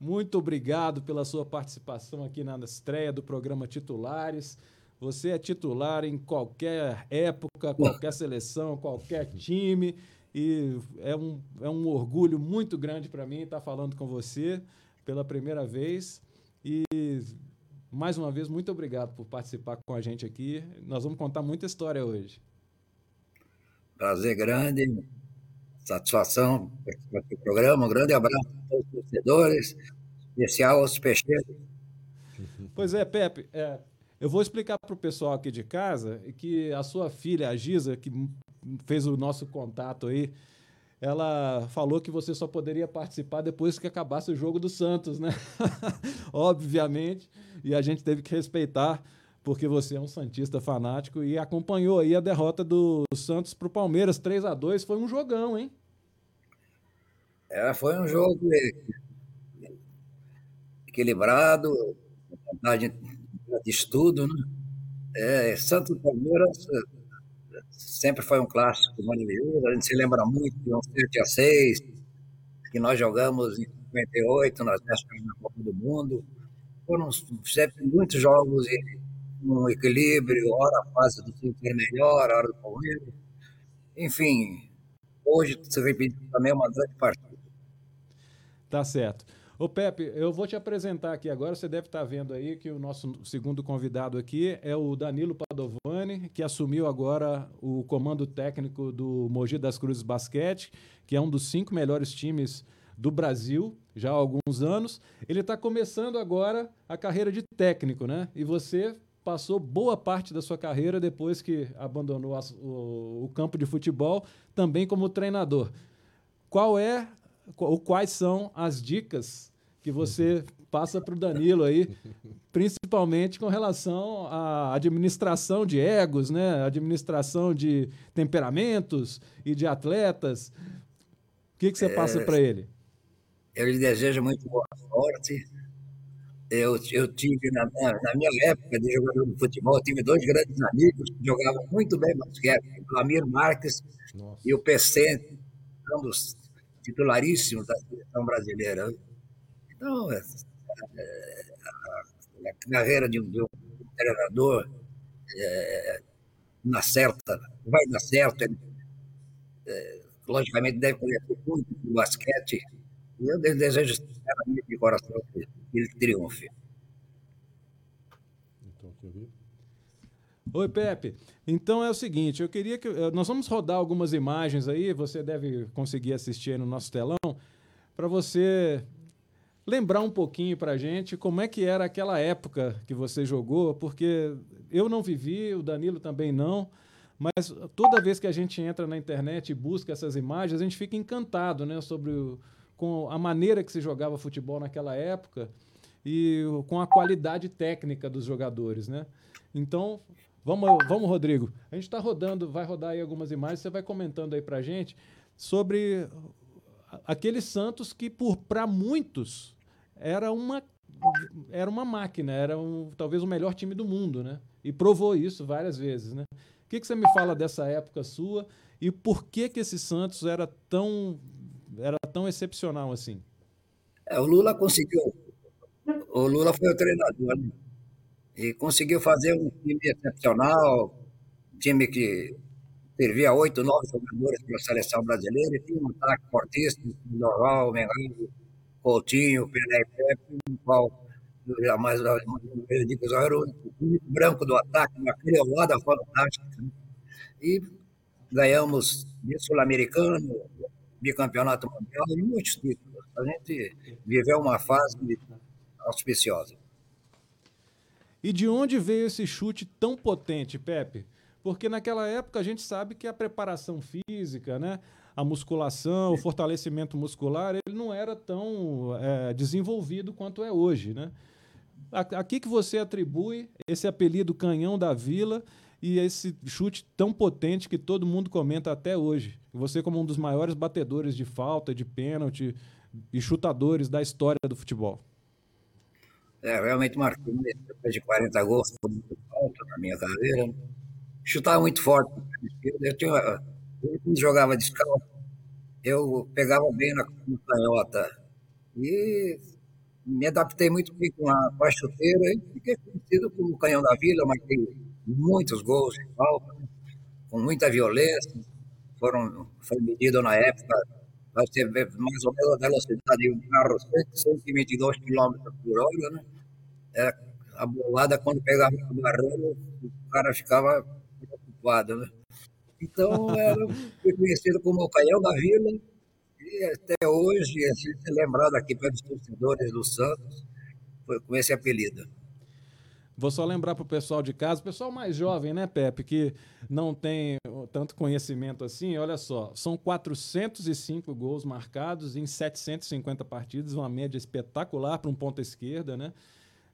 Muito obrigado pela sua participação aqui na estreia do programa Titulares. Você é titular em qualquer época, qualquer seleção, qualquer time. E é um, é um orgulho muito grande para mim estar falando com você pela primeira vez. E mais uma vez, muito obrigado por participar com a gente aqui. Nós vamos contar muita história hoje. Prazer grande, satisfação participar do programa. Um grande abraço a todos os torcedores, especial aos peixeiros. Pois é, Pepe, é, eu vou explicar para o pessoal aqui de casa que a sua filha, a Giza, que fez o nosso contato aí, ela falou que você só poderia participar depois que acabasse o jogo do Santos, né? Obviamente, e a gente teve que respeitar, porque você é um santista fanático e acompanhou aí a derrota do Santos para o Palmeiras 3 a 2 foi um jogão, hein? É, foi um jogo equilibrado, de estudo, né? É, Santos Palmeiras sempre foi um clássico maravilhoso. A gente se lembra muito de um 7 a 6 que nós jogamos em 58, nós vésperas na Copa do Mundo. Foram sempre muitos jogos e um equilíbrio, hora a fase do time é melhor, hora do Palmeiras. Enfim, hoje se repetiu também uma grande partida. Tá certo. Ô Pepe, eu vou te apresentar aqui agora. Você deve estar vendo aí que o nosso segundo convidado aqui é o Danilo Padovani, que assumiu agora o comando técnico do Mogi das Cruzes Basquete, que é um dos cinco melhores times do Brasil já há alguns anos. Ele está começando agora a carreira de técnico, né? E você passou boa parte da sua carreira depois que abandonou o, o campo de futebol, também como treinador. Qual é ou quais são as dicas que você passa para o Danilo aí, principalmente com relação à administração de egos, né? administração de temperamentos e de atletas. O que, que você é, passa para ele? Eu lhe desejo muito boa sorte. Eu, eu tive, na, na minha época de jogador de futebol, tive dois grandes amigos que jogavam muito bem basquete, o Lamir Marques Nossa. e o PC, ambos titularíssimos da seleção brasileira. Então, é, é, a, carreira de um, de um treinador é, na certa, vai dar certo. Ele, é, logicamente, deve conhecer muito do basquete. E eu desejo sinceramente de coração que ele triunfe. Então, Oi, Pepe. Então é o seguinte, eu queria que nós vamos rodar algumas imagens aí, você deve conseguir assistir aí no nosso telão, para você lembrar um pouquinho para a gente como é que era aquela época que você jogou, porque eu não vivi, o Danilo também não, mas toda vez que a gente entra na internet e busca essas imagens, a gente fica encantado né, sobre o, com a maneira que se jogava futebol naquela época e com a qualidade técnica dos jogadores. Né? Então, vamos, vamos Rodrigo. A gente está rodando, vai rodar aí algumas imagens, você vai comentando aí para gente sobre aquele Santos que, para muitos, era uma era uma máquina, era um, talvez o melhor time do mundo, né? E provou isso várias vezes, né? O que, que você me fala dessa época sua e por que que esse Santos era tão era tão excepcional assim? É, o Lula conseguiu, o Lula foi o treinador né? e conseguiu fazer um time excepcional, um time que servia oito, nove jogadores para a seleção brasileira e tinha um ataque fortíssimo, Norval, Mengão, Coutinho, Pelé Pepe, qual eu jamais digo, eu era o único branco do ataque, uma criolada fantástica. Né? E ganhamos sul-americano, bicampeonato mundial e muitos títulos. A gente viveu uma fase auspiciosa. E de onde veio esse chute tão potente, Pepe? Porque naquela época a gente sabe que a preparação física, né? A musculação, o fortalecimento muscular, ele não era tão é, desenvolvido quanto é hoje, né? A, que, você atribui esse apelido canhão da vila e esse chute tão potente que todo mundo comenta até hoje? Você como um dos maiores batedores de falta, de pênalti e chutadores da história do futebol. É, realmente marcou. Depois de 40 gols, foi muito falta na minha carreira. Chutava muito forte. Eu tinha quando jogava descalço, eu pegava bem na, canhota. E me adaptei muito bem com a, com a chuteira e fiquei conhecido como canhão da vila, tem muitos gols de falta, com muita violência. Foram, foi medido na época, você vê mais ou menos a velocidade de um carro, 122 km por hora, né? Era a bolada, quando pegava o barreiro, o cara ficava preocupado, né? Então, era, fui conhecido como o Canhão da Vila, e até hoje, é lembrado aqui pelos torcedores do Santos, foi com esse apelido. Vou só lembrar para o pessoal de casa, o pessoal mais jovem, né, Pepe, que não tem tanto conhecimento assim, olha só, são 405 gols marcados em 750 partidas, uma média espetacular para um ponta esquerda, né?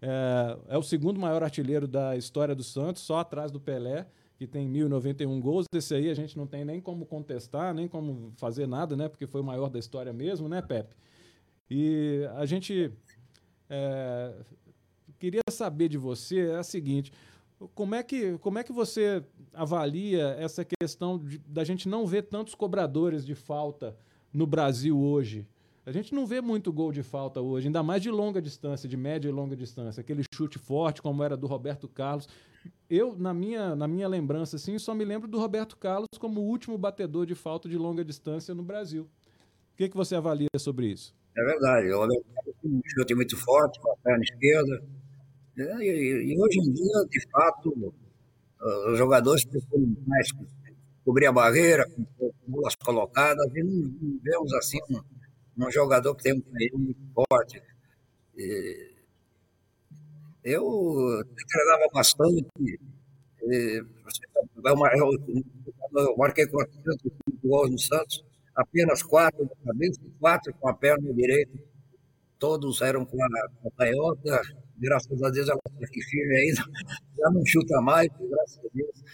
É, é o segundo maior artilheiro da história do Santos, só atrás do Pelé que tem 1.091 gols. Esse aí a gente não tem nem como contestar, nem como fazer nada, né? Porque foi o maior da história mesmo, né, Pepe? E a gente é, queria saber de você é a seguinte: Como é que, como é que você avalia essa questão de, da gente não ver tantos cobradores de falta no Brasil hoje? A gente não vê muito gol de falta hoje, ainda mais de longa distância, de média e longa distância. Aquele chute forte, como era do Roberto Carlos. Eu, na minha, na minha lembrança, assim, só me lembro do Roberto Carlos como o último batedor de falta de longa distância no Brasil. O que, que você avalia sobre isso? É verdade. O Roberto Carlos chute muito forte, com a perna esquerda. E, e, hoje em dia, de fato, os jogadores precisam mais cobrir a barreira, com bolas colocadas, e não, vemos assim um, um, jogador que tem um muito forte. E eu treinava bastante. E, eu marquei 405 gols no Santos, apenas quatro da cabeça, quatro com a perna direita, todos eram com a, com a canhota, graças a Deus ela está aqui firme ainda, já não chuta mais, graças a Deus,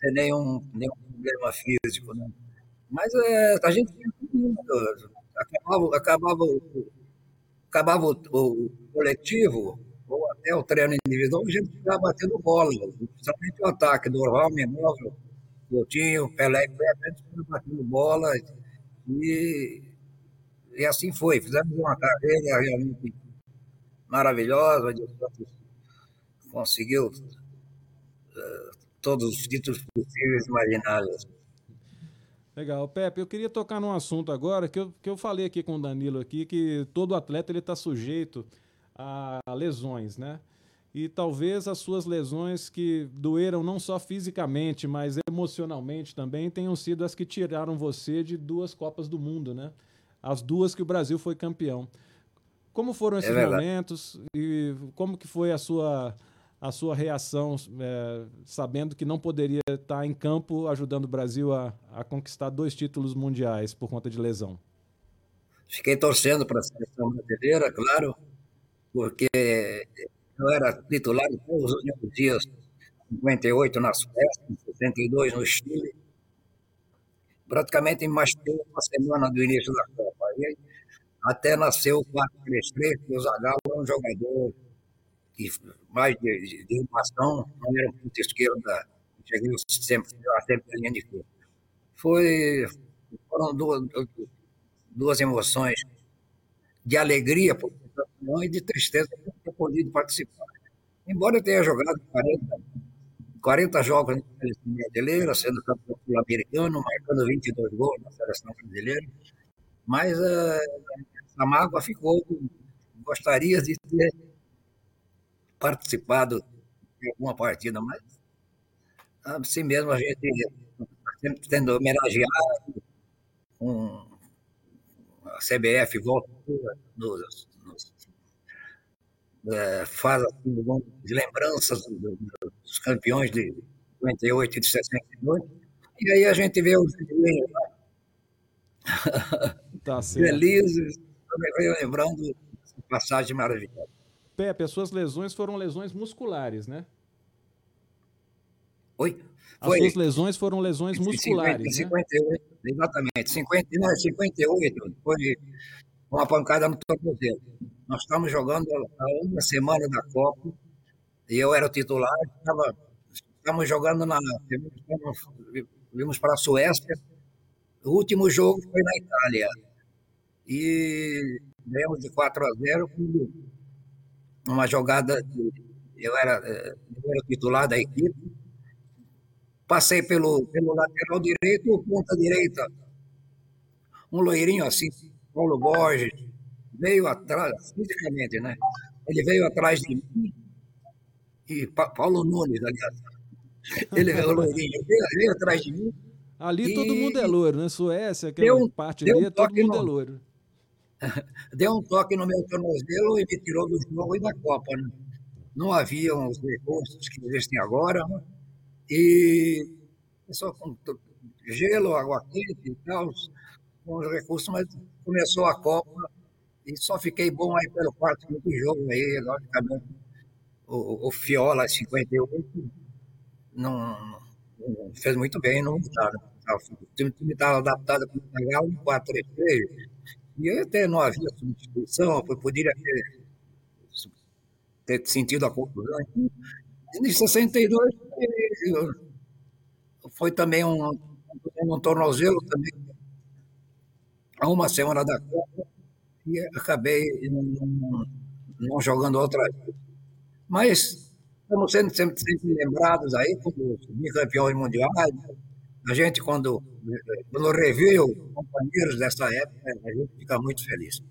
sem nenhum, nenhum problema físico. Né? Mas é, a gente acabava, acabava, acabava o, o, coletivo, até o treino individual, a gente ficava batendo bola, principalmente o ataque, Dorval, Menor, Coutinho, Pelé, a gente ficava batendo bola, e, e assim foi, fizemos uma carreira realmente maravilhosa, conseguiu uh, todos os títulos possíveis imagináveis. Legal. Pepe, eu queria tocar num assunto agora que eu, que eu falei aqui com o Danilo aqui, que todo atleta ele está sujeito a lesões, né? E talvez as suas lesões que doeram não só fisicamente, mas emocionalmente também, tenham sido as que tiraram você de duas Copas do Mundo, né? As duas que o Brasil foi campeão. Como foram esses é momentos e como que foi a sua a sua reação, é, sabendo que não poderia estar em campo ajudando o Brasil a, a conquistar dois títulos mundiais por conta de lesão? Fiquei torcendo para a seleção brasileira, claro, porque eu era titular todos os últimos dias, 58 na Suécia, 62 no Chile. Praticamente mais uma semana do início da Copa. E até nasceu o 4-3-3, porque o Zagallo era um jogador que mais de, de, de não era ponto esquerda, cheguei sempre, sempre na linha de fundo. Foi, foram duas, duas emoções de alegria por e de tristeza por ter podido participar. Embora eu tenha jogado 40, 40 jogos na seleção brasileira, sendo campeão sul-americano, marcando 22 gols na seleção brasileira, mas a mágoa ficou. Gostaria de ter participado de alguma partida, mas assim mesmo a gente está sempre tendo homenageado com a CBF nos é, faz assim, de lembranças dos campeões de 58 e de 62, e aí a gente vê os tá felizes, lembrando essa passagem maravilhosa. Pepe, as suas lesões foram lesões musculares, né? Oi? As Foi. suas lesões foram lesões musculares, 50, né? 58, exatamente. 50, não, 58 foi uma pancada no tornozelo. Nós estávamos jogando a uma semana da Copa e eu era o titular. Estávamos jogando na. Vimos para a Suécia. O último jogo foi na Itália. E ganhamos de 4 a 0 com uma jogada. De, eu, era, eh, eu era o titular da equipe. Passei pelo, pelo lateral direito ou ponta direita. Um loirinho assim, Paulo Borges, veio atrás, fisicamente, né? Ele veio atrás de mim, e pa Paulo Nunes, aliás. Ele veio, loirinho, veio, veio atrás de mim. Ali e... todo mundo é loiro, né? Suécia, aquela um, parte ali, um todo mundo no... é loiro. Deu um toque no meu tornozelo e me tirou do jogo e da Copa, né? Não havia os recursos que existem agora, né? E só com gelo, água quente e tal, com os recursos, mas começou a Copa e só fiquei bom aí pelo quarto quinto jogo aí, logicamente. O, o Fiola, 58, não, não fez muito bem, não mudaram. O time estava adaptado para o no 4-3-3, e até não havia substituição, poderia ter, ter sentido a conclusão. Em 62 foi também um, um tornozelo também, a uma semana da Copa, e acabei não, não jogando outra. Mas estamos sendo sempre, sempre lembrados aí como bicampeões mundiais. A gente, quando, quando reviu companheiros dessa época, a gente fica muito feliz.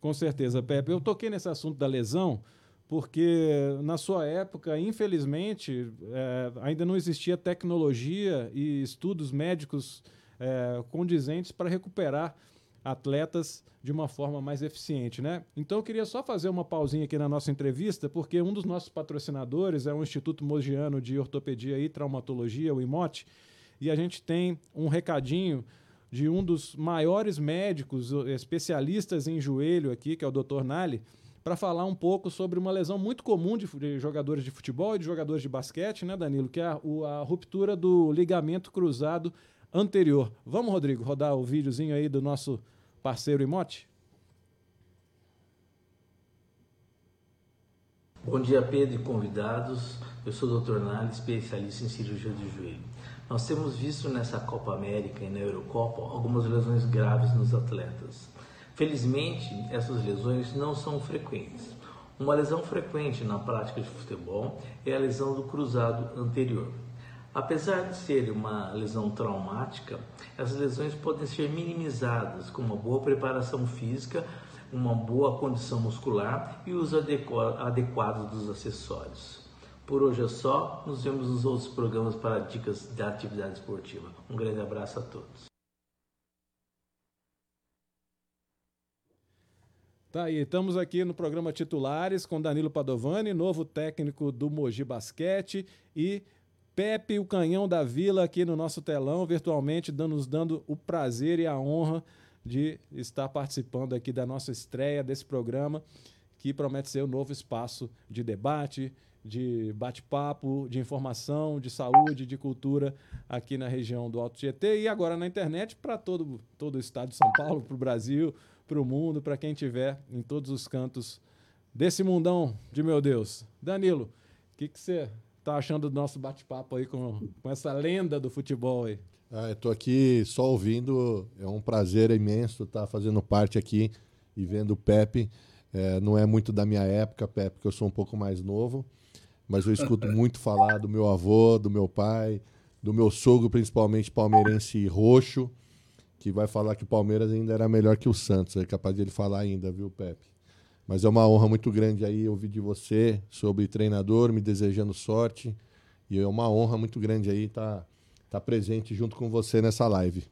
Com certeza, Pepe. Eu toquei nesse assunto da lesão porque na sua época, infelizmente, é, ainda não existia tecnologia e estudos médicos é, condizentes para recuperar atletas de uma forma mais eficiente, né? Então eu queria só fazer uma pausinha aqui na nossa entrevista, porque um dos nossos patrocinadores é o Instituto Mogiano de Ortopedia e Traumatologia, o IMOT, e a gente tem um recadinho de um dos maiores médicos especialistas em joelho aqui, que é o Dr. Nali, para falar um pouco sobre uma lesão muito comum de, jogadores de futebol e de jogadores de basquete, né, Danilo? Que é a, ruptura do ligamento cruzado anterior. Vamos, Rodrigo, rodar o videozinho aí do nosso parceiro Imote? Bom dia, Pedro e convidados. Eu sou o Dr. Nali, especialista em cirurgia de joelho. Nós temos visto nessa Copa América e na Eurocopa algumas lesões graves nos atletas. Felizmente, essas lesões não são frequentes. Uma lesão frequente na prática de futebol é a lesão do cruzado anterior. Apesar de ser uma lesão traumática, essas lesões podem ser minimizadas com uma boa preparação física, uma boa condição muscular e uso adequado dos acessórios. Por hoje é só, nos vemos nos outros programas para dicas de atividade esportiva. Um grande abraço a todos. Tá aí, estamos aqui no programa Titulares com Danilo Padovani, novo técnico do Mogi Basquete e Pepe, o canhão da vila, aqui no nosso telão, virtualmente, nos dando o prazer e a honra de estar participando aqui da nossa estreia desse programa, que promete ser um novo espaço de debate, de bate-papo, de informação, de saúde, de cultura aqui na região do Alto Tietê e agora na internet para todo, todo o estado de São Paulo, para o Brasil, para o mundo, para quem estiver em todos os cantos desse mundão de meu Deus. Danilo, o que você está achando do nosso bate-papo aí com, com essa lenda do futebol aí? Ah, Estou aqui só ouvindo, é um prazer imenso estar tá fazendo parte aqui e vendo o Pepe. É, não é muito da minha época, Pepe, porque eu sou um pouco mais novo, mas eu escuto muito falar do meu avô, do meu pai, do meu sogro, principalmente palmeirense roxo que vai falar que o Palmeiras ainda era melhor que o Santos. É capaz de ele falar ainda, viu, Pepe? Mas é uma honra muito grande aí ouvir de você sobre treinador, me desejando sorte. E é uma honra muito grande aí estar tá, tá presente junto com você nessa live.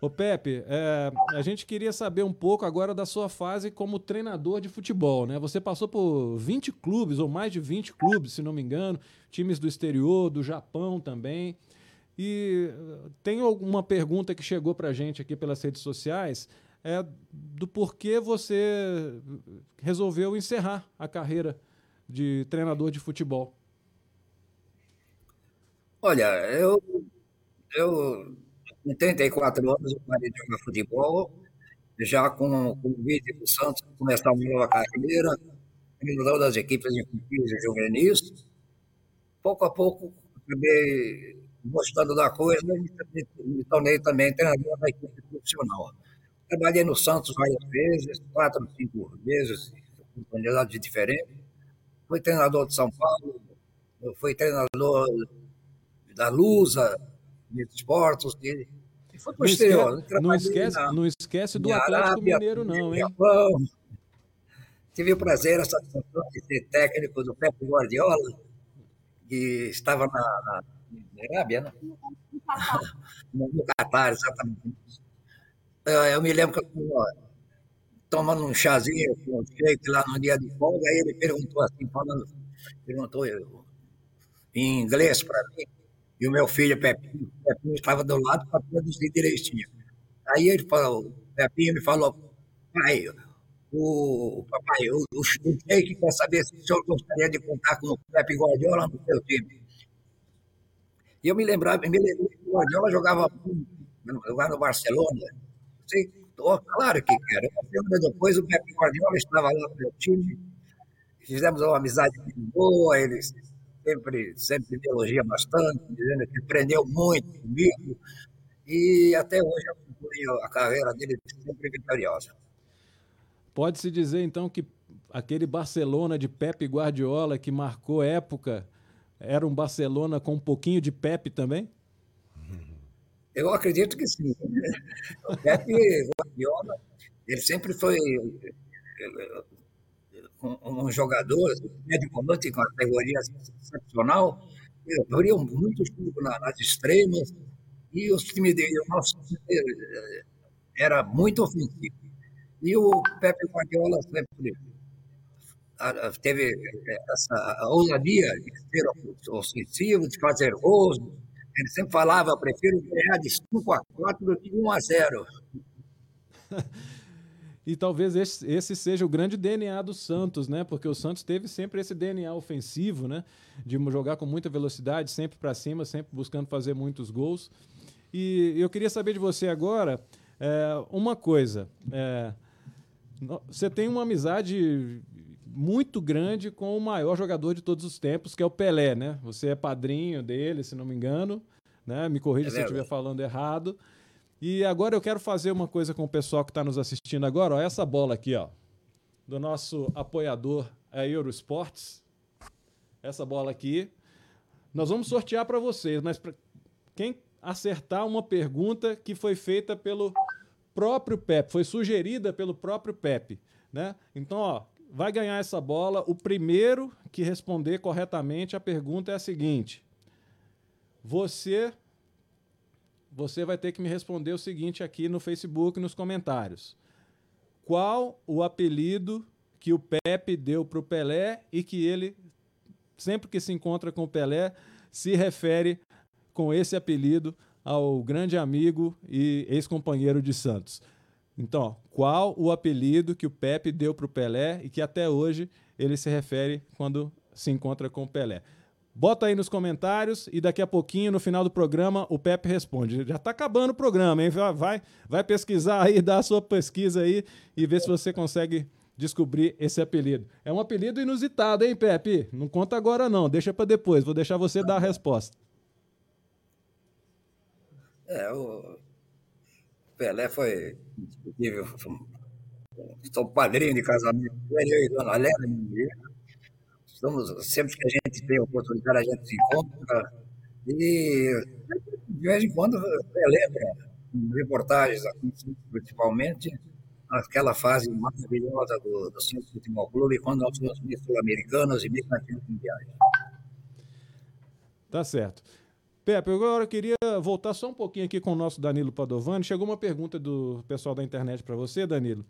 Ô Pepe, é, a gente queria saber um pouco agora da sua fase como treinador de futebol, né? Você passou por 20 clubes, ou mais de 20 clubes, se não me engano, times do exterior, do Japão também. E uh, tem alguma pergunta que chegou para a gente aqui pelas redes sociais, é do porquê você resolveu encerrar a carreira de treinador de futebol. Olha, eu, eu com 34 anos, eu parei de jogar futebol, já com o convite do Santos começar uma nova carreira, treinador das equipes infantis e juvenis. Pouco a pouco, acabei gostando da coisa e me tornei também treinador da equipe profissional. Trabalhei no Santos várias vezes, quatro, cinco vezes, com oportunidades diferentes. Fui treinador de São Paulo, fui treinador da Lusa, de esportes, e, e foi para o exterior. Não esquece, na, não esquece do Atlético Arábia, Mineiro, não, hein? Japão. Tive o prazer, a satisfação de ser técnico do Pepe Guardiola, que estava na, na Arábia, né? no Catar, exatamente. Eu, eu, me lembro que eu tomando um chazinho com o Sheik lá no dia de folga, aí ele perguntou assim, falando, perguntou eu, em inglês para mim, e o meu filho, Pepinho, Pepinho estava do lado para traduzir direitinho. Aí ele falou, o Pepinho me falou, pai, o, papai, o, o Sheik quer saber se o senhor gostaria de contar com o Pepe Guardiola no seu time. E eu me lembrava, me lembrei que o Guardiola jogava, jogava no Barcelona, sei, Oh, claro que quero. Depois o Pepe Guardiola estava lá no meu time, fizemos uma amizade boa, ele sempre, sempre me elogia bastante, dizendo que aprendeu muito comigo, e até hoje acompanho a carreira dele sempre vitoriosa. Pode-se dizer, então, que aquele Barcelona de Pepe Guardiola que marcou época era um Barcelona com um pouquinho de Pepe também? Eu acredito que sim. O Pepe Guardiola, ele sempre foi um jogador médio comando com categoria excepcional, abriu muitos clubes nas extremas e os times dele, o nosso time era muito ofensivo. E o Pepe Guardiola sempre teve essa ousadia de ser ofensivo, de fazer gols. Ele sempre falava, prefiro ganhar de 5 a 4 do que 1 a 0. E talvez esse, esse, seja o grande DNA do Santos, né? Porque o Santos teve sempre esse DNA ofensivo, né? De jogar com muita velocidade, sempre para cima, sempre buscando fazer muitos gols. E eu queria saber de você agora é, uma coisa. É, você tem uma amizade muito grande com o maior jogador de todos os tempos, que é o Pelé, né? Você é padrinho dele, se não me engano, né? Me corrija é se eu estiver falando errado. E agora eu quero fazer uma coisa com o pessoal que está nos assistindo agora. Ó, essa bola aqui, ó, do nosso apoiador a Eurosports. Essa bola aqui. Nós vamos sortear para vocês, mas para quem acertar uma pergunta que foi feita pelo próprio Pepe, foi sugerida pelo próprio Pepe, né? Então, ó, vai ganhar essa bola. O primeiro que responder corretamente a pergunta é a seguinte: Você você vai ter que me responder o seguinte aqui no Facebook nos comentários. Qual o apelido que o Pepe deu para o Pelé e que ele sempre que se encontra com o Pelé se refere com esse apelido ao grande amigo e ex-companheiro de Santos? Então, qual o apelido que o Pepe deu para o Pelé e que até hoje ele se refere quando se encontra com o Pelé? Bota aí nos comentários e daqui a pouquinho, no final do programa, o Pepe responde. Já está acabando o programa, hein? Vai, vai pesquisar aí, dá a sua pesquisa aí e vê se você consegue descobrir esse apelido. É um apelido inusitado, hein, Pepe? Não conta agora não, deixa para depois. Vou deixar você dar a resposta. É, o Pelé foi indiscutível. Sou padrinho de casamento. Eu e Dona Helena, Estamos, sempre que a gente tem oportunidade, a gente se encontra. E de vez em quando lembra, reportagens principalmente, aquela fase maravilhosa do, do Centro Futebol Clube, quando nós fomos sul-americanos e mercantiles mundiais. Tá certo. Pepe, agora eu queria voltar só um pouquinho aqui com o nosso Danilo Padovani. Chegou uma pergunta do pessoal da internet para você, Danilo.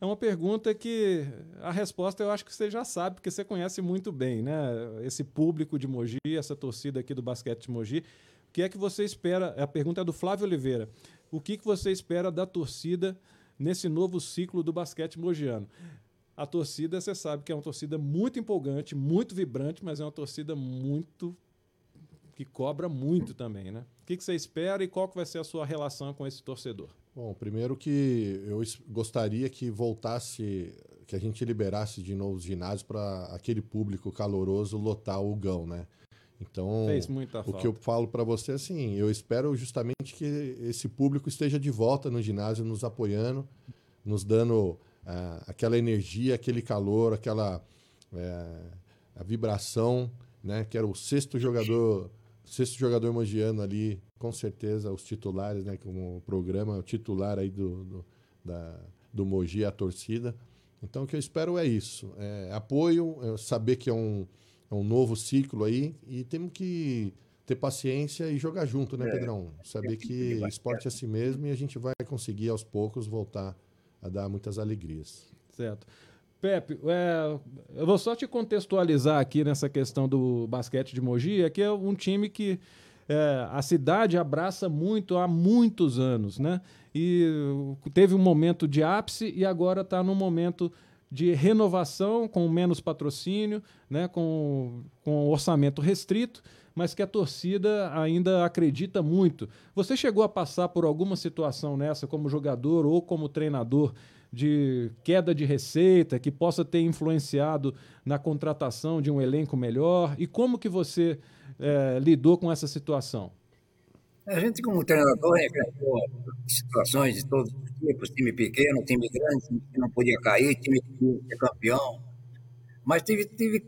É uma pergunta que a resposta eu acho que você já sabe, porque você conhece muito bem, né? Esse público de Mogi, essa torcida aqui do basquete de Mogi. O que é que você espera? A pergunta é do Flávio Oliveira. O que, que você espera da torcida nesse novo ciclo do basquete mogiano? A torcida, você sabe que é uma torcida muito empolgante, muito vibrante, mas é uma torcida muito que cobra muito também, né? O que, que você espera e qual que vai ser a sua relação com esse torcedor? Bom, primeiro que eu gostaria que voltasse, que a gente liberasse de novo os ginásios para aquele público caloroso lotar o Gão, né? Então, o que eu falo para você assim, eu espero justamente que esse público esteja de volta no ginásio, nos apoiando, nos dando uh, aquela energia, aquele calor, aquela uh, a vibração, né? Que era o sexto jogador sexto jogador mogiano ali, com certeza, os titulares, né? Como o programa, o titular aí do, do, da, do Mogi, a torcida. Então, o que eu espero é isso: é apoio, é saber que é um, é um novo ciclo aí e temos que ter paciência e jogar junto, né, é. Pedrão? Saber que esporte é assim mesmo e a gente vai conseguir aos poucos voltar a dar muitas alegrias. Certo. Pepe, é, eu vou só te contextualizar aqui nessa questão do basquete de Mogi, é que é um time que é, a cidade abraça muito há muitos anos, né? E teve um momento de ápice e agora está num momento de renovação com menos patrocínio, né, com, com orçamento restrito, mas que a torcida ainda acredita muito. Você chegou a passar por alguma situação nessa como jogador ou como treinador de queda de receita que possa ter influenciado na contratação de um elenco melhor? E como que você é, lidou com essa situação? A gente, como treinador, enfrentou situações de todos os tipos, time pequeno, time grande, time que não podia cair, time que tinha ser campeão. Mas tive, tive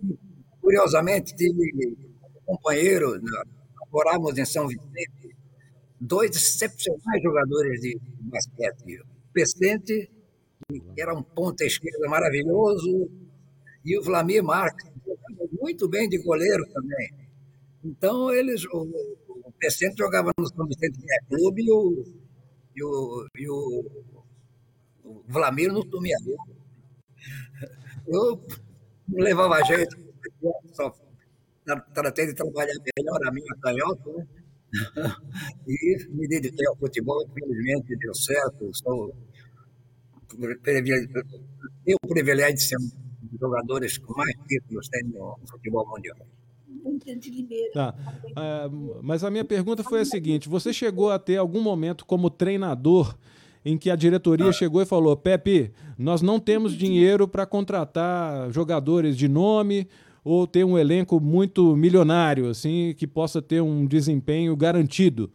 curiosamente, tive um companheiro, morávamos em São Vicente, dois excepcionais jogadores de basquete. O Pestente, que era um ponta esquerda maravilhoso, e o Vlamir Marques, muito bem de goleiro também. Então, eles, Pecento jogava no São Vicente Clube e o, e o, e o, o Vlamir no Tumiaú. Eu não levava jeito, só tratei de trabalhar melhor a minha canhota, né? e me dediquei ao futebol, infelizmente deu certo. Sou, tenho o privilégio de ser um dos jogadores com mais títulos tem no futebol mundial. Tá. Ah, mas a minha pergunta foi a seguinte: você chegou a ter algum momento como treinador em que a diretoria ah. chegou e falou: Pepe, nós não temos dinheiro para contratar jogadores de nome ou ter um elenco muito milionário, assim, que possa ter um desempenho garantido.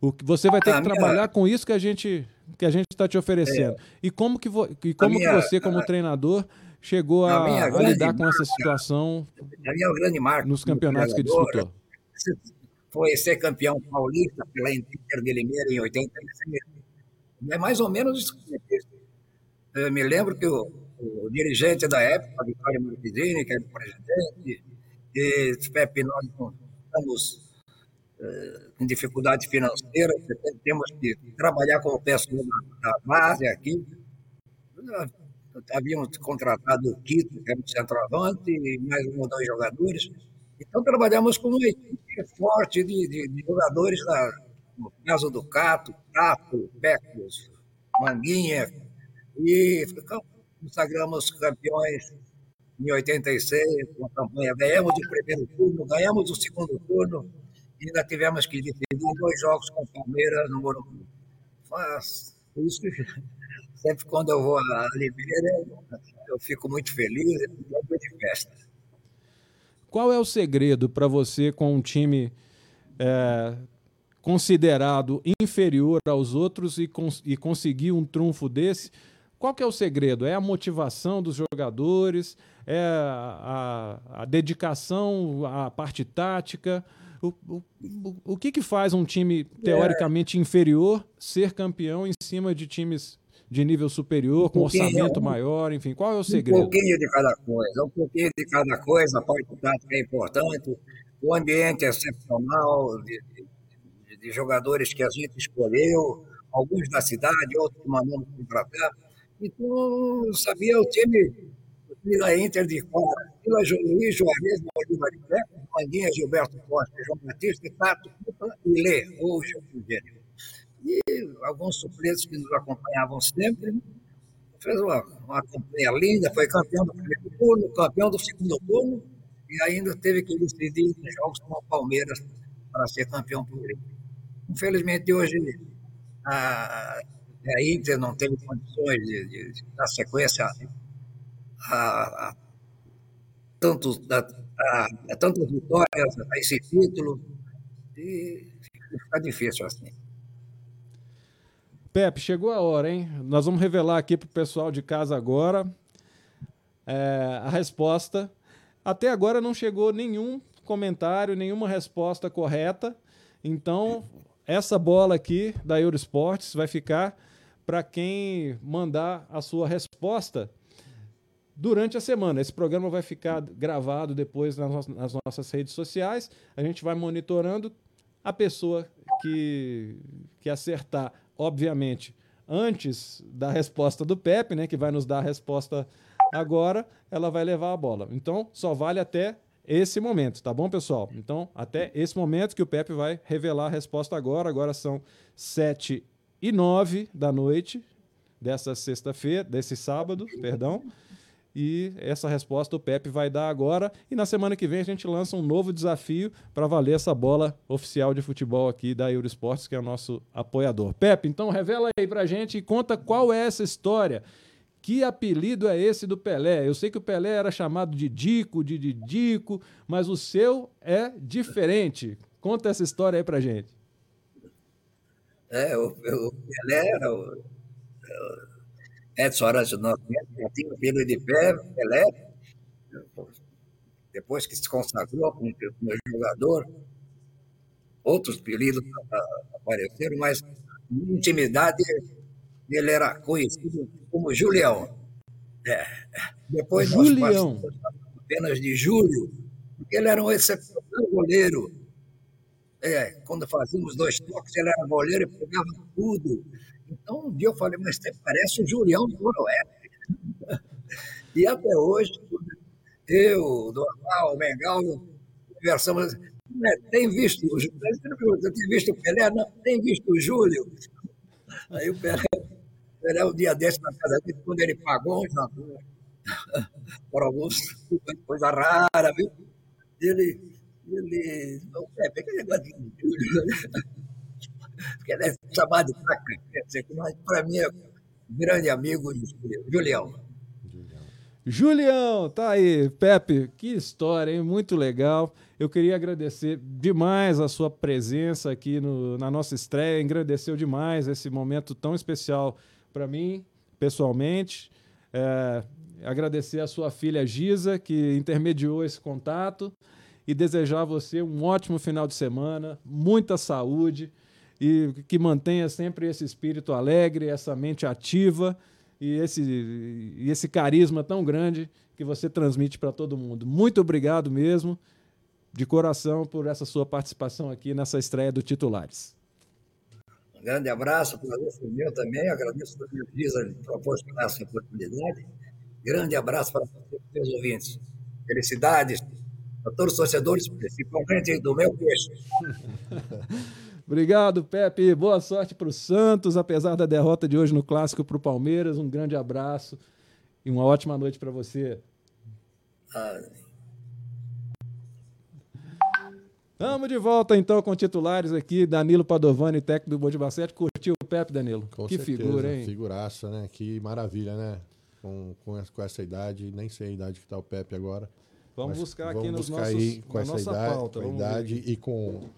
O que você vai ter que trabalhar minha... com isso que a gente que a gente está te oferecendo. É. E como que, vo... e como minha... que você, como treinador, chegou a, a, a lidar com essa situação a minha grande marca nos campeonatos que disputou? Foi ser campeão paulista pela Inter de Limeira em 86. É mais ou menos isso que eu me lembro que o, o dirigente da época, Vitório Marquezine, que era o presidente, e Pepe, nós estamos em dificuldade financeira, temos que trabalhar com o pessoal da, base aqui havíamos contratado o Quito, que era um centroavante, e mais um ou dois jogadores. Então, trabalhamos com uma equipe forte de, de, de jogadores, da, no caso do Cato, Tato, Becos, Manguinha, e consagramos campeões em 86, com a campanha. Ganhamos o primeiro turno, ganhamos o segundo turno, ainda tivemos que decidir dois jogos com o Palmeiras no Morumbi. Mas, isso Sempre quando eu vou a Limeira, eu fico muito feliz, é um de festa. Qual é o segredo para você com um time é, considerado inferior aos outros e, cons e conseguir um trunfo desse? Qual que é o segredo? É a motivação dos jogadores? É a, a dedicação à parte tática? O, o, o, que, que faz um time teoricamente é. inferior ser campeão em cima de times de nível superior, com um orçamento maior, enfim, qual é o segredo? Um pouquinho de cada coisa, um pouquinho de cada coisa, a parte tática é importante, o ambiente é excepcional, de, de, de jogadores que a gente escolheu, alguns da cidade, outros mandamos contratar. Então, sabia o time, da Inter de fora, Vila Luiz, Juarez, Bolívar de Pé, Mandinha, Gilberto Costa, João Batista, Tato, e Lê, ou Gênero e alguns suplentes que nos acompanhavam sempre. Fez uma, uma campanha linda, foi campeão do primeiro turno, campeão do segundo turno, e ainda teve que decidir os jogos com o Palmeiras para ser campeão ele. Infelizmente, hoje, a, a Inter não teve condições de, de, de dar sequência a, a, tantos, a, a, tantas vitórias a esse título, e fica difícil assim. Pepe, chegou a hora, hein? Nós vamos revelar aqui para o pessoal de casa agora é, a resposta. Até agora não chegou nenhum comentário, nenhuma resposta correta. Então, essa bola aqui da Eurosports vai ficar para quem mandar a sua resposta durante a semana. Esse programa vai ficar gravado depois nas, nas nossas redes sociais. A gente vai monitorando a pessoa que, que acertar obviamente, antes da resposta do Pepe, né, que vai nos dar a resposta agora, ela vai levar a bola. Então, só vale até esse momento, tá bom, pessoal? Então, até esse momento que o Pepe vai revelar a resposta agora. Agora são 7 e 9 da noite dessa sexta-feira, desse sábado, perdão. E essa resposta o Pepe vai dar agora. E na semana que vem a gente lança um novo desafio para valer essa bola oficial de futebol aqui da Eurosports, que é o nosso apoiador. Pepe, então revela aí pra gente e conta qual é essa história. Que apelido é esse do Pelé? Eu sei que o Pelé era chamado de Dico, de Didico, mas o seu é diferente. Conta essa história aí pra gente. É, o, o Pelé era o, o Edson Arantes do Nascimento, já tinha o filho de pé, Pelé, depois que se consagrou como, como jogador, outros apelidos apareceram, mas na intimidade ele era conhecido como Julião. É. Depois Julião. nós apenas de Júlio, porque ele era um excepcional goleiro. É, quando fazíamos dois toques, ele era goleiro e pegava tudo. Então, um dia eu falei, mas parece o Julião do Noroeste. e até hoje, eu, o Mengal, conversamos. Né, tem visto o Júlio? Tem visto o Pelé? Não, tem visto o Júlio? Aí o Pelé, o Pelé um dia desse na casa dele, quando ele pagou um jantar, por alguns, coisa rara, viu? Ele, ele, não, é, pega negócio de Júlio porque ele é chamado de para mim é grande amigo Julião. Julião, tá aí. Pepe, que história, hein? Muito legal. Eu queria agradecer demais a sua presença aqui no, na nossa estreia. Engrandeceu demais esse momento tão especial para mim, pessoalmente. É, agradecer a sua filha Giza, que intermediou esse contato. E desejar a você um ótimo final de semana, muita saúde e que mantenha sempre esse espírito alegre, essa mente ativa e esse, e esse carisma tão grande que você transmite para todo mundo. Muito obrigado mesmo, de coração, por essa sua participação aqui nessa estreia do Titulares. Um grande abraço, prazer o meu também, agradeço a Visa por proporcionar essa oportunidade. Grande abraço para os seus ouvintes. Felicidades a todos os torcedores, principalmente do meu peixe. Obrigado, Pepe. Boa sorte para o Santos, apesar da derrota de hoje no Clássico para o Palmeiras. Um grande abraço e uma ótima noite para você. Vamos de volta então com titulares aqui. Danilo Padovani, técnico do Bode Basquete. Curtiu o Pepe, Danilo? Com que certeza, figura, hein? Figuraça, né? Que maravilha, né? Com, com, com essa idade, nem sei a idade que está o Pepe agora. Vamos buscar vamos aqui nos buscar nossos, aí, com essa nossa idade, pauta. com Vamos idade e com,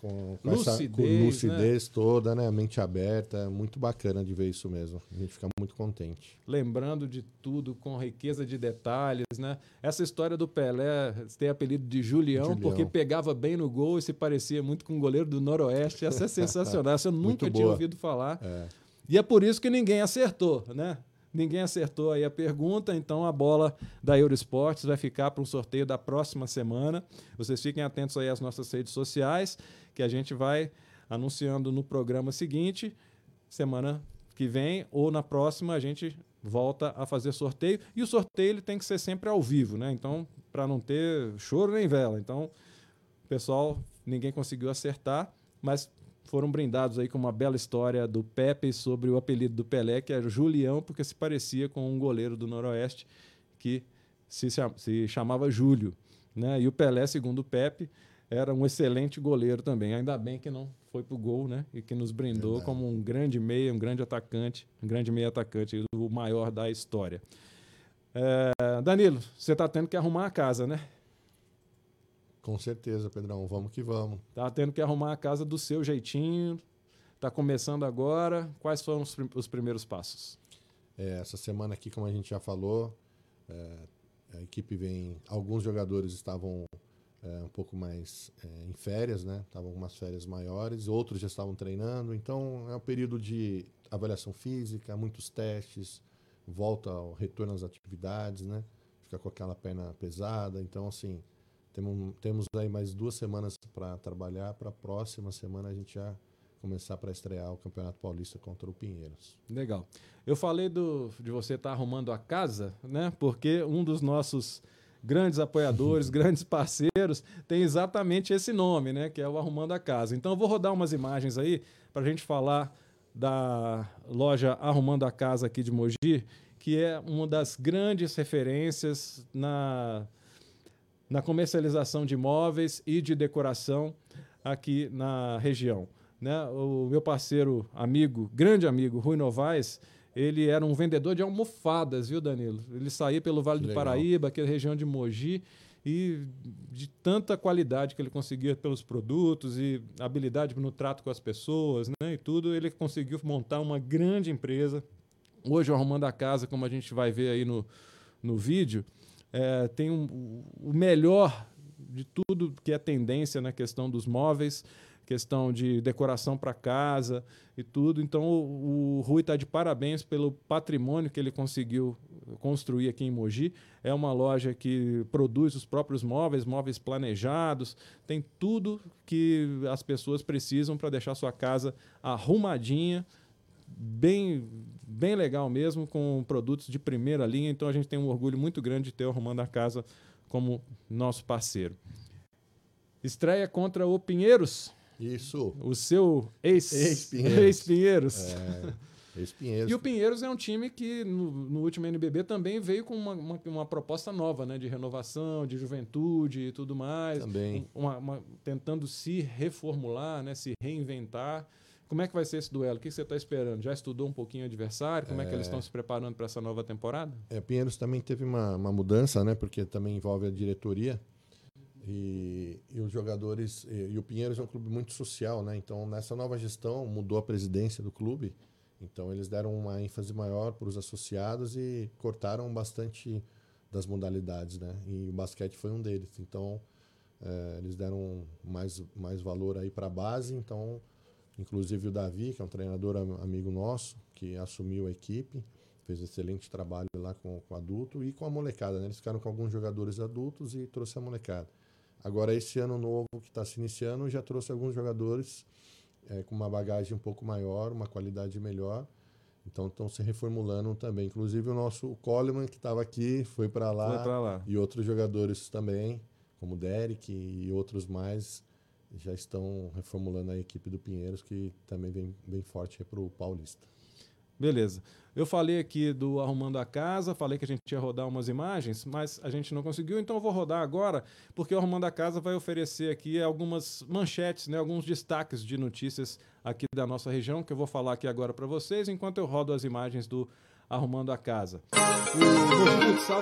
com, com Lucidez, essa com lucidez toda, né? A mente aberta. Muito bacana de ver isso mesmo. A gente fica muito contente. Lembrando de tudo, com riqueza de detalhes, né? Essa história do Pelé tem apelido de Julião, Julião. porque pegava bem no gol e se parecia muito com o goleiro do Noroeste. Essa é sensacional. Essa eu nunca tinha ouvido falar. É. E é por isso que ninguém acertou, né? Ninguém acertou aí a pergunta, então a bola da Eurosports vai ficar para um sorteio da próxima semana. Vocês fiquem atentos aí às nossas redes sociais, que a gente vai anunciando no programa seguinte, semana que vem ou na próxima a gente volta a fazer sorteio. E o sorteio ele tem que ser sempre ao vivo, né? Então, para não ter choro nem vela. Então, pessoal, ninguém conseguiu acertar, mas foram brindados aí com uma bela história do Pepe sobre o apelido do Pelé, que era Julião, porque se parecia com um goleiro do Noroeste que se, se chamava Júlio. Né? E o Pelé, segundo o Pepe, era um excelente goleiro também. Ainda bem que não foi pro gol, né? E que nos brindou Verdade. como um grande meia, um grande atacante, um grande meia atacante, o maior da história. É, Danilo, você está tendo que arrumar a casa, né? Com certeza, Pedrão. Vamos que vamos. Tá tendo que arrumar a casa do seu jeitinho. Tá começando agora. Quais foram os, prim- os primeiros passos? É, essa semana aqui, como a gente já falou, é, a equipe vem. Alguns jogadores estavam é, um pouco mais é, em férias, né? Estavam com umas férias maiores, outros já estavam treinando. Então é um período de avaliação física, muitos testes, volta ao retorno às atividades, né? Fica com aquela perna pesada. Então, assim, temos, aí mais duas semanas para trabalhar. Para a próxima semana a gente já começar para estrear o Campeonato Paulista contra o Pinheiros. Legal. Eu falei do, de você estar arrumando a casa, né? Porque um dos nossos grandes apoiadores, grandes parceiros, tem exatamente esse nome, né? Que é o Arrumando a Casa. Então eu vou rodar umas imagens aí para a gente falar da loja Arrumando a Casa aqui de Mogi, que é uma das grandes referências na, na comercialização de imóveis e de decoração aqui na região. Né? O meu parceiro, amigo, grande amigo, Rui Novaes, ele era um vendedor de almofadas, viu, Danilo? Ele saía pelo Vale que do legal. Paraíba, aquela região de Mogi, e de tanta qualidade que ele conseguia pelos produtos e habilidade no trato com as pessoas, né, e tudo, ele conseguiu montar uma grande empresa. Hoje, Arrumando a Casa, como a gente vai ver aí no, no vídeo, é, tem um, o melhor de tudo que é tendência na questão dos móveis, questão de decoração para casa e tudo. Então, o, o Rui está de parabéns pelo patrimônio que ele conseguiu construir aqui em Mogi. É uma loja que produz os próprios móveis, móveis planejados, tem tudo que as pessoas precisam para deixar sua casa arrumadinha, bem, bem legal mesmo, com produtos de primeira linha. Então, a gente tem um orgulho muito grande de ter o Arrumando a Casa como nosso parceiro. Estreia contra o Pinheiros. Isso. O seu ex-Pinheiros. Ex-Pinheiros. É, ex-Pinheiros. E o Pinheiros é um time que, no, no último NBB, também veio com uma, uma, uma, proposta nova, né? De renovação, de juventude e tudo mais. Também. Uma, uma, tentando se reformular, né? Se reinventar. Como é que vai ser esse duelo? O que você está esperando? Já estudou um pouquinho o adversário? Como é, é que eles estão se preparando para essa nova temporada? É, Pinheiros também teve uma, uma mudança, né? Porque também envolve a diretoria. E, e, os jogadores. E, e, o Pinheiros é um clube muito social, né? Então, nessa nova gestão, mudou a presidência do clube. Então, eles deram uma ênfase maior para os associados e cortaram bastante das modalidades, né? E o basquete foi um deles. Então, é, eles deram mais, mais valor aí para a base. Então, inclusive o Davi, que é um treinador amigo nosso, que assumiu a equipe, fez excelente trabalho lá com, com adulto e com a molecada, né? Eles ficaram com alguns jogadores adultos e trouxe a molecada. Agora, esse ano novo que está se iniciando, já trouxe alguns jogadores é, com uma bagagem um pouco maior, uma qualidade melhor. Então, estão se reformulando também. Inclusive, o nosso Coleman, que estava aqui, foi para lá, lá. E outros jogadores também, como o Derek e outros mais, já estão reformulando a equipe do Pinheiros, que também vem bem forte para o Paulista. Beleza. Eu falei aqui do Arrumando a Casa, falei que a gente ia rodar umas imagens, mas a gente não conseguiu, então eu vou rodar agora, porque o Arrumando a Casa vai oferecer aqui algumas manchetes, né, alguns destaques de notícias aqui da nossa região, que eu vou falar aqui agora para vocês, enquanto eu rodo as imagens do Arrumando a Casa. O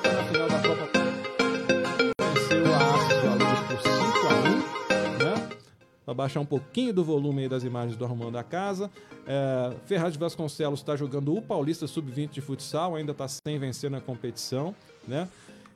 na final da Copa. Para baixar um pouquinho do volume das imagens do Arrumando a Casa. É, Ferraz Vasconcelos está jogando o Paulista Sub-20 de futsal, ainda está sem vencer na competição. Né?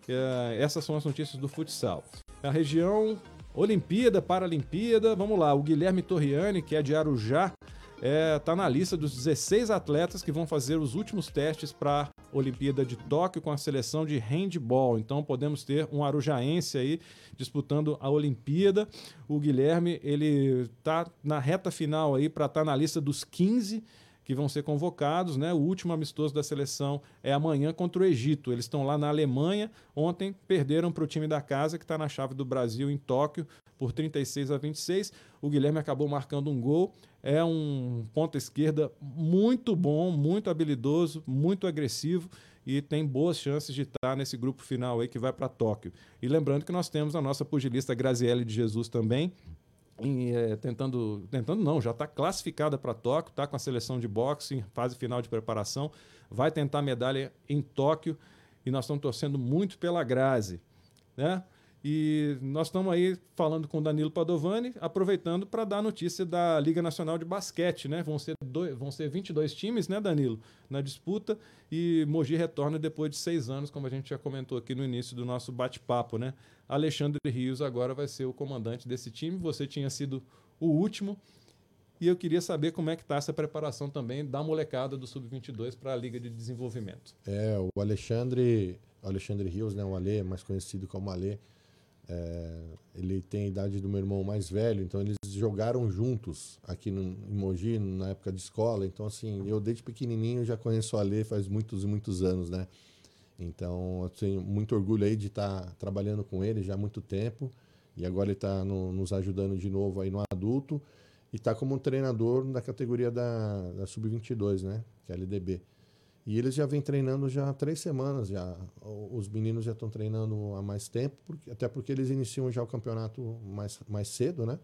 É, essas são as notícias do futsal. A região Olimpíada, Paralimpíada, vamos lá. O Guilherme Torriani, que é de Arujá, está é, tá na lista dos 16 atletas que vão fazer os últimos testes para a Olimpíada de Tóquio com a seleção de handball. Então podemos ter um arujaense aí disputando a Olimpíada. O Guilherme, ele está na reta final aí para estar tá na lista dos 15 que vão ser convocados, né? O último amistoso da seleção é amanhã contra o Egito. Eles estão lá na Alemanha. Ontem perderam para o time da casa, que está na chave do Brasil em Tóquio, por 36 a 26. O Guilherme acabou marcando um gol. É um ponta esquerda muito bom, muito habilidoso, muito agressivo e tem boas chances de estar nesse grupo final aí que vai para Tóquio. E lembrando que nós temos a nossa pugilista Graziele de Jesus também, em, é, tentando, tentando não, já está classificada para Tóquio, está com a seleção de boxe fase final de preparação, vai tentar medalha em Tóquio e nós estamos torcendo muito pela Grazi, né? E nós estamos aí falando com o Danilo Padovani, aproveitando para dar notícia da Liga Nacional de Basquete, né? Vão ser, dois, vão ser 22 times, né, Danilo, na disputa. E Mogi retorna depois de seis anos, como a gente já comentou aqui no início do nosso bate-papo, né? Alexandre Rios agora vai ser o comandante desse time. Você tinha sido o último. E eu queria saber como é que está essa preparação também da molecada do Sub-22 para a Liga de Desenvolvimento. É, o Alexandre, Alexandre Rios, né, o Alê, mais conhecido como Alê, é, ele tem a idade do meu irmão mais velho, então eles jogaram juntos aqui no, em Mogi, na época de escola. Então, assim, eu desde pequenininho já conheço o Ale faz muitos e muitos anos, né? Então, eu tenho muito orgulho aí de estar tá trabalhando com ele já há muito tempo. E agora ele está no, nos ajudando de novo aí no adulto. E está como treinador da categoria da, da Sub-22, né? Que é a LDB. E eles já vêm treinando já há três semanas. já Os meninos já estão treinando há mais tempo, porque, até porque eles iniciam já o campeonato mais, mais cedo, né?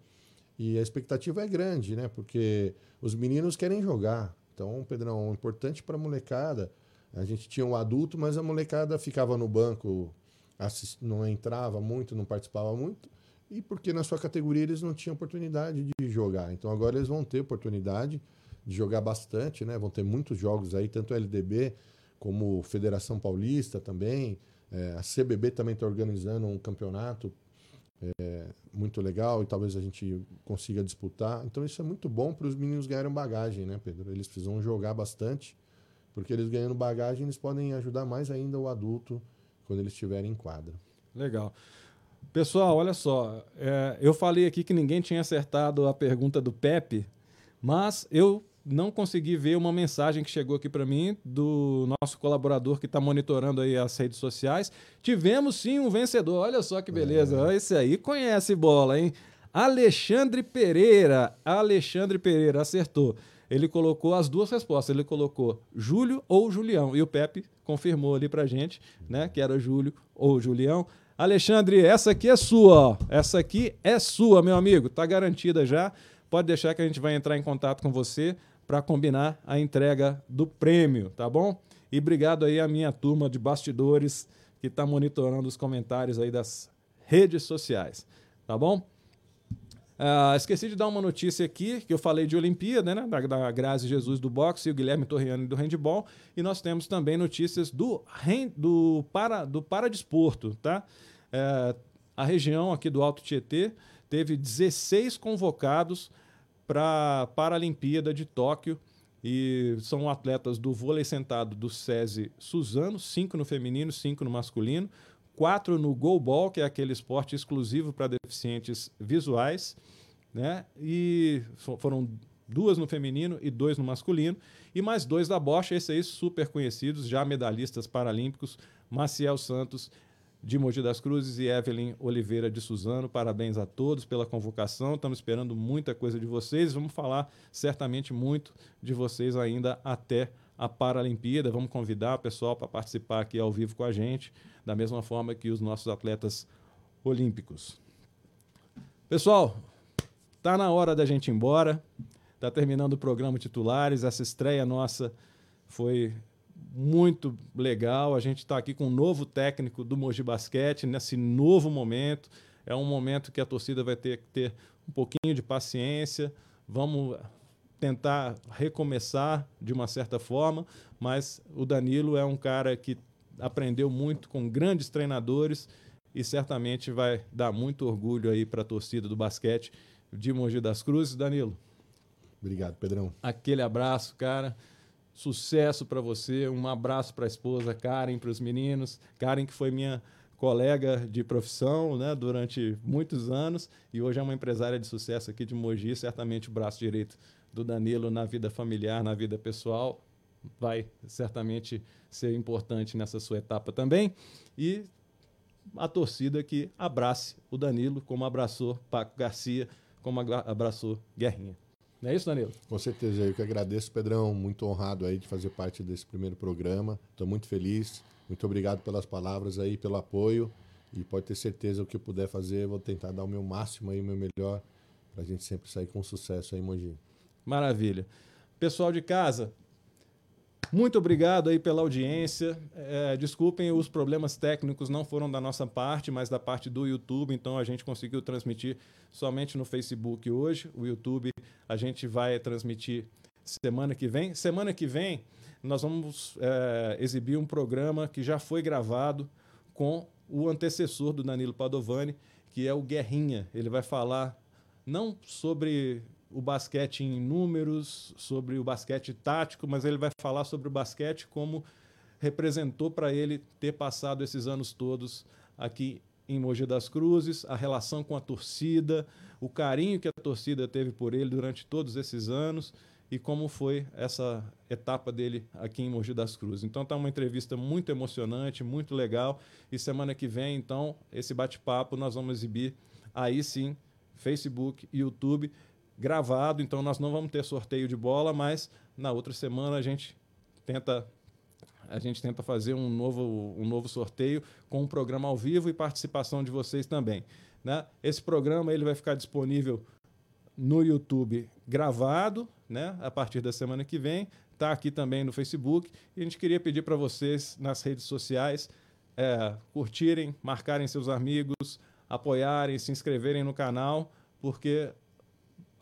E a expectativa é grande, né? Porque os meninos querem jogar. Então, Pedrão, importante para a molecada. A gente tinha um adulto, mas a molecada ficava no banco, assist... não entrava muito, não participava muito. E porque na sua categoria eles não tinham oportunidade de jogar. Então agora eles vão ter oportunidade de jogar bastante, né? Vão ter muitos jogos aí, tanto LDB como Federação Paulista também. É, a CBB também está organizando um campeonato é, muito legal e talvez a gente consiga disputar. Então isso é muito bom para os meninos ganharem bagagem, né, Pedro? Eles precisam jogar bastante, porque eles ganhando bagagem eles podem ajudar mais ainda o adulto quando eles estiverem em quadra. Legal. Pessoal, olha só, é, eu falei aqui que ninguém tinha acertado a pergunta do Pepe, mas eu não consegui ver uma mensagem que chegou aqui para mim do nosso colaborador que está monitorando aí as redes sociais. Tivemos sim um vencedor. Olha só que beleza. É. Esse aí conhece bola, hein? Alexandre Pereira. Alexandre Pereira acertou. Ele colocou as duas respostas. Ele colocou Júlio ou Julião. E o Pepe confirmou ali pra gente, né? Que era Júlio ou Julião. Alexandre, essa aqui é sua, ó. Essa aqui é sua, meu amigo. Tá garantida já. Pode deixar que a gente vai entrar em contato com você para combinar a entrega do prêmio, tá bom? E obrigado aí à minha turma de bastidores que está monitorando os comentários aí das redes sociais, tá bom? Uh, esqueci de dar uma notícia aqui, que eu falei de Olimpíada, né? Da, da Grazi Jesus do boxe e o Guilherme Torriani do handball. E nós temos também notícias do, do, para, do paradesporto, tá? Uh, a região aqui do Alto Tietê teve 16 convocados para a Paralimpíada de Tóquio. E são atletas do vôlei sentado do SESI Suzano, cinco no feminino, cinco no masculino, quatro no goalball, que é aquele esporte exclusivo para deficientes visuais, né? E foram duas no feminino e dois no masculino, e mais dois da Bosch, esses aí super conhecidos, já medalhistas paralímpicos, Maciel Santos de Mogi das Cruzes e Evelyn Oliveira de Suzano. Parabéns a todos pela convocação. Estamos esperando muita coisa de vocês. Vamos falar certamente muito de vocês ainda até a Paralimpíada. Vamos convidar o pessoal para participar aqui ao vivo com a gente, da mesma forma que os nossos atletas olímpicos. Pessoal, tá na hora da gente ir embora. Tá terminando o programa Titulares. Essa estreia nossa foi muito legal. A gente está aqui com um novo técnico do Mogi Basquete nesse novo momento. É um momento que a torcida vai ter que ter um pouquinho de paciência. Vamos tentar recomeçar de uma certa forma, mas o Danilo é um cara que aprendeu muito com grandes treinadores e certamente vai dar muito orgulho aí para a torcida do basquete de Mogi das Cruzes. Danilo. Obrigado, Pedrão. Aquele abraço, cara. Sucesso para você. Um abraço para a esposa Karen, para os meninos. Karen, que foi minha colega de profissão né, durante muitos anos e hoje é uma empresária de sucesso aqui de Mogi, certamente o braço direito do Danilo na vida familiar, na vida pessoal, vai certamente ser importante nessa sua etapa também. E a torcida que abrace o Danilo como abraçou Paco Garcia, como abraçou Guerrinha. Não é isso, Danilo? Com certeza, eu que agradeço, Pedrão, muito honrado aí de fazer parte desse primeiro programa. Estou muito feliz. Muito obrigado pelas palavras aí, pelo apoio. E pode ter certeza o que eu puder fazer, vou tentar dar o meu máximo aí, o meu melhor, para a gente sempre sair com sucesso aí, Mogi. Maravilha. Pessoal de casa, muito obrigado aí pela audiência. É, desculpem, os problemas técnicos não foram da nossa parte, mas da parte do YouTube. Então a gente conseguiu transmitir somente no Facebook hoje. O YouTube a gente vai transmitir semana que vem. Semana que vem nós vamos é, exibir um programa que já foi gravado com o antecessor do Danilo Padovani, que é o Guerrinha. Ele vai falar não sobre o basquete em números, sobre o basquete tático, mas ele vai falar sobre o basquete como representou para ele ter passado esses anos todos aqui em Mogi das Cruzes, a relação com a torcida, o carinho que a torcida teve por ele durante todos esses anos e como foi essa etapa dele aqui em Mogi das Cruzes. Então tá uma entrevista muito emocionante, muito legal e semana que vem, então, esse bate-papo nós vamos exibir aí sim, Facebook, YouTube gravado, então nós não vamos ter sorteio de bola, mas na outra semana a gente tenta a gente tenta fazer um novo, um novo sorteio com um programa ao vivo e participação de vocês também. Né? Esse programa ele vai ficar disponível no YouTube gravado, né? A partir da semana que vem, está aqui também no Facebook. E a gente queria pedir para vocês nas redes sociais é, curtirem, marcarem seus amigos, apoiarem, se inscreverem no canal, porque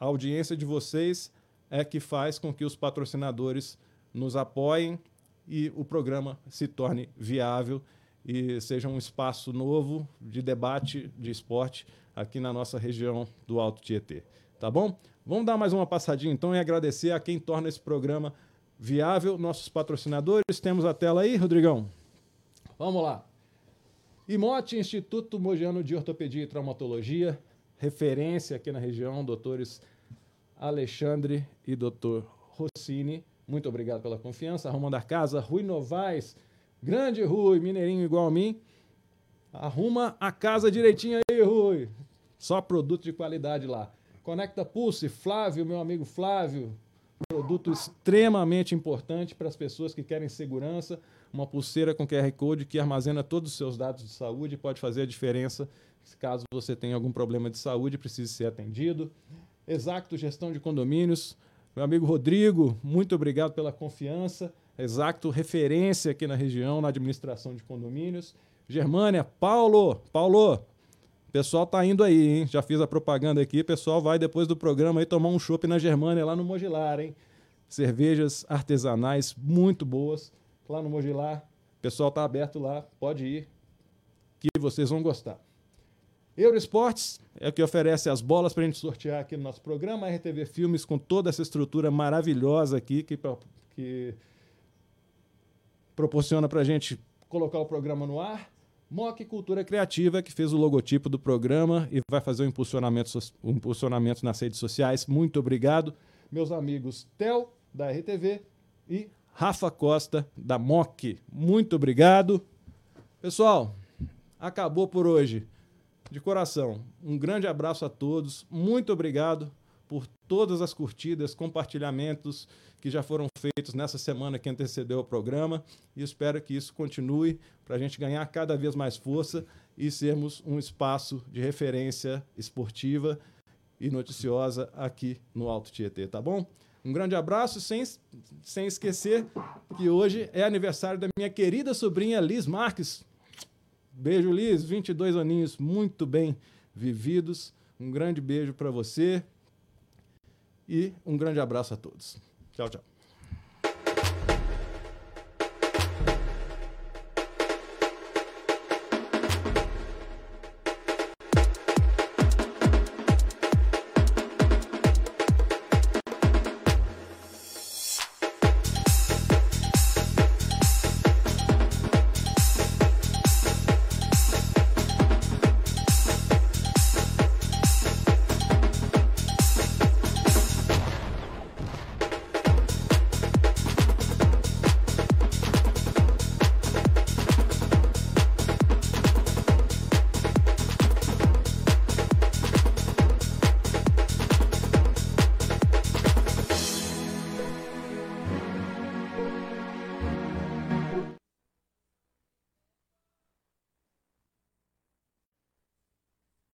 a audiência de vocês é que faz com que os patrocinadores nos apoiem e o programa se torne viável e seja um espaço novo de debate de esporte aqui na nossa região do Alto Tietê. Tá bom? Vamos dar mais uma passadinha então e agradecer a quem torna esse programa viável, nossos patrocinadores. Temos a tela aí, Rodrigão? Vamos lá. IMOT, Instituto Mogiano de Ortopedia e Traumatologia, referência aqui na região, doutores Alexandre e doutor Rossini. Muito obrigado pela confiança. Arrumando a casa, Rui Novaes, grande Rui, mineirinho igual a mim. Arruma a casa direitinho aí, Rui. Só produto de qualidade lá. Conecta Pulse, Flávio, meu amigo Flávio. Produto extremamente importante para as pessoas que querem segurança. Uma pulseira com QR Code que armazena todos os seus dados de saúde pode fazer a diferença caso você tenha algum problema de saúde e precise ser atendido. Exacto Gestão de Condomínios. Meu amigo Rodrigo, muito obrigado pela confiança. Exacto, referência aqui na região, na administração de condomínios. Germânia, Paulo, Paulo, pessoal tá indo aí, hein? Já fiz a propaganda aqui. Pessoal vai depois do programa aí tomar um chopp na Germânia, lá no Mogilar, hein? Cervejas artesanais muito boas lá no Mogilar. pessoal tá aberto lá, pode ir, que vocês vão gostar. Eurosports é o que oferece as bolas para a gente sortear aqui no nosso programa. A RTV Filmes com toda essa estrutura maravilhosa aqui que, que proporciona para a gente colocar o programa no ar. Mock Cultura Criativa, que fez o logotipo do programa e vai fazer o um impulsionamento, um impulsionamento nas redes sociais. Muito obrigado. Meus amigos Tel, da RTV, e Rafa Costa, da Mock. Muito obrigado. Pessoal, acabou por hoje de coração, um grande abraço a todos. Muito obrigado por todas as curtidas, compartilhamentos que já foram feitos nessa semana que antecedeu o programa e espero que isso continue para a gente ganhar cada vez mais força e sermos um espaço de referência esportiva e noticiosa aqui no Alto Tietê, tá bom? Um grande abraço, sem, sem esquecer que hoje é aniversário da minha querida sobrinha Liz Marques, Beijo, Liz. 22 aninhos muito bem vividos. Um grande beijo para você e um grande abraço a todos. Tchau, tchau.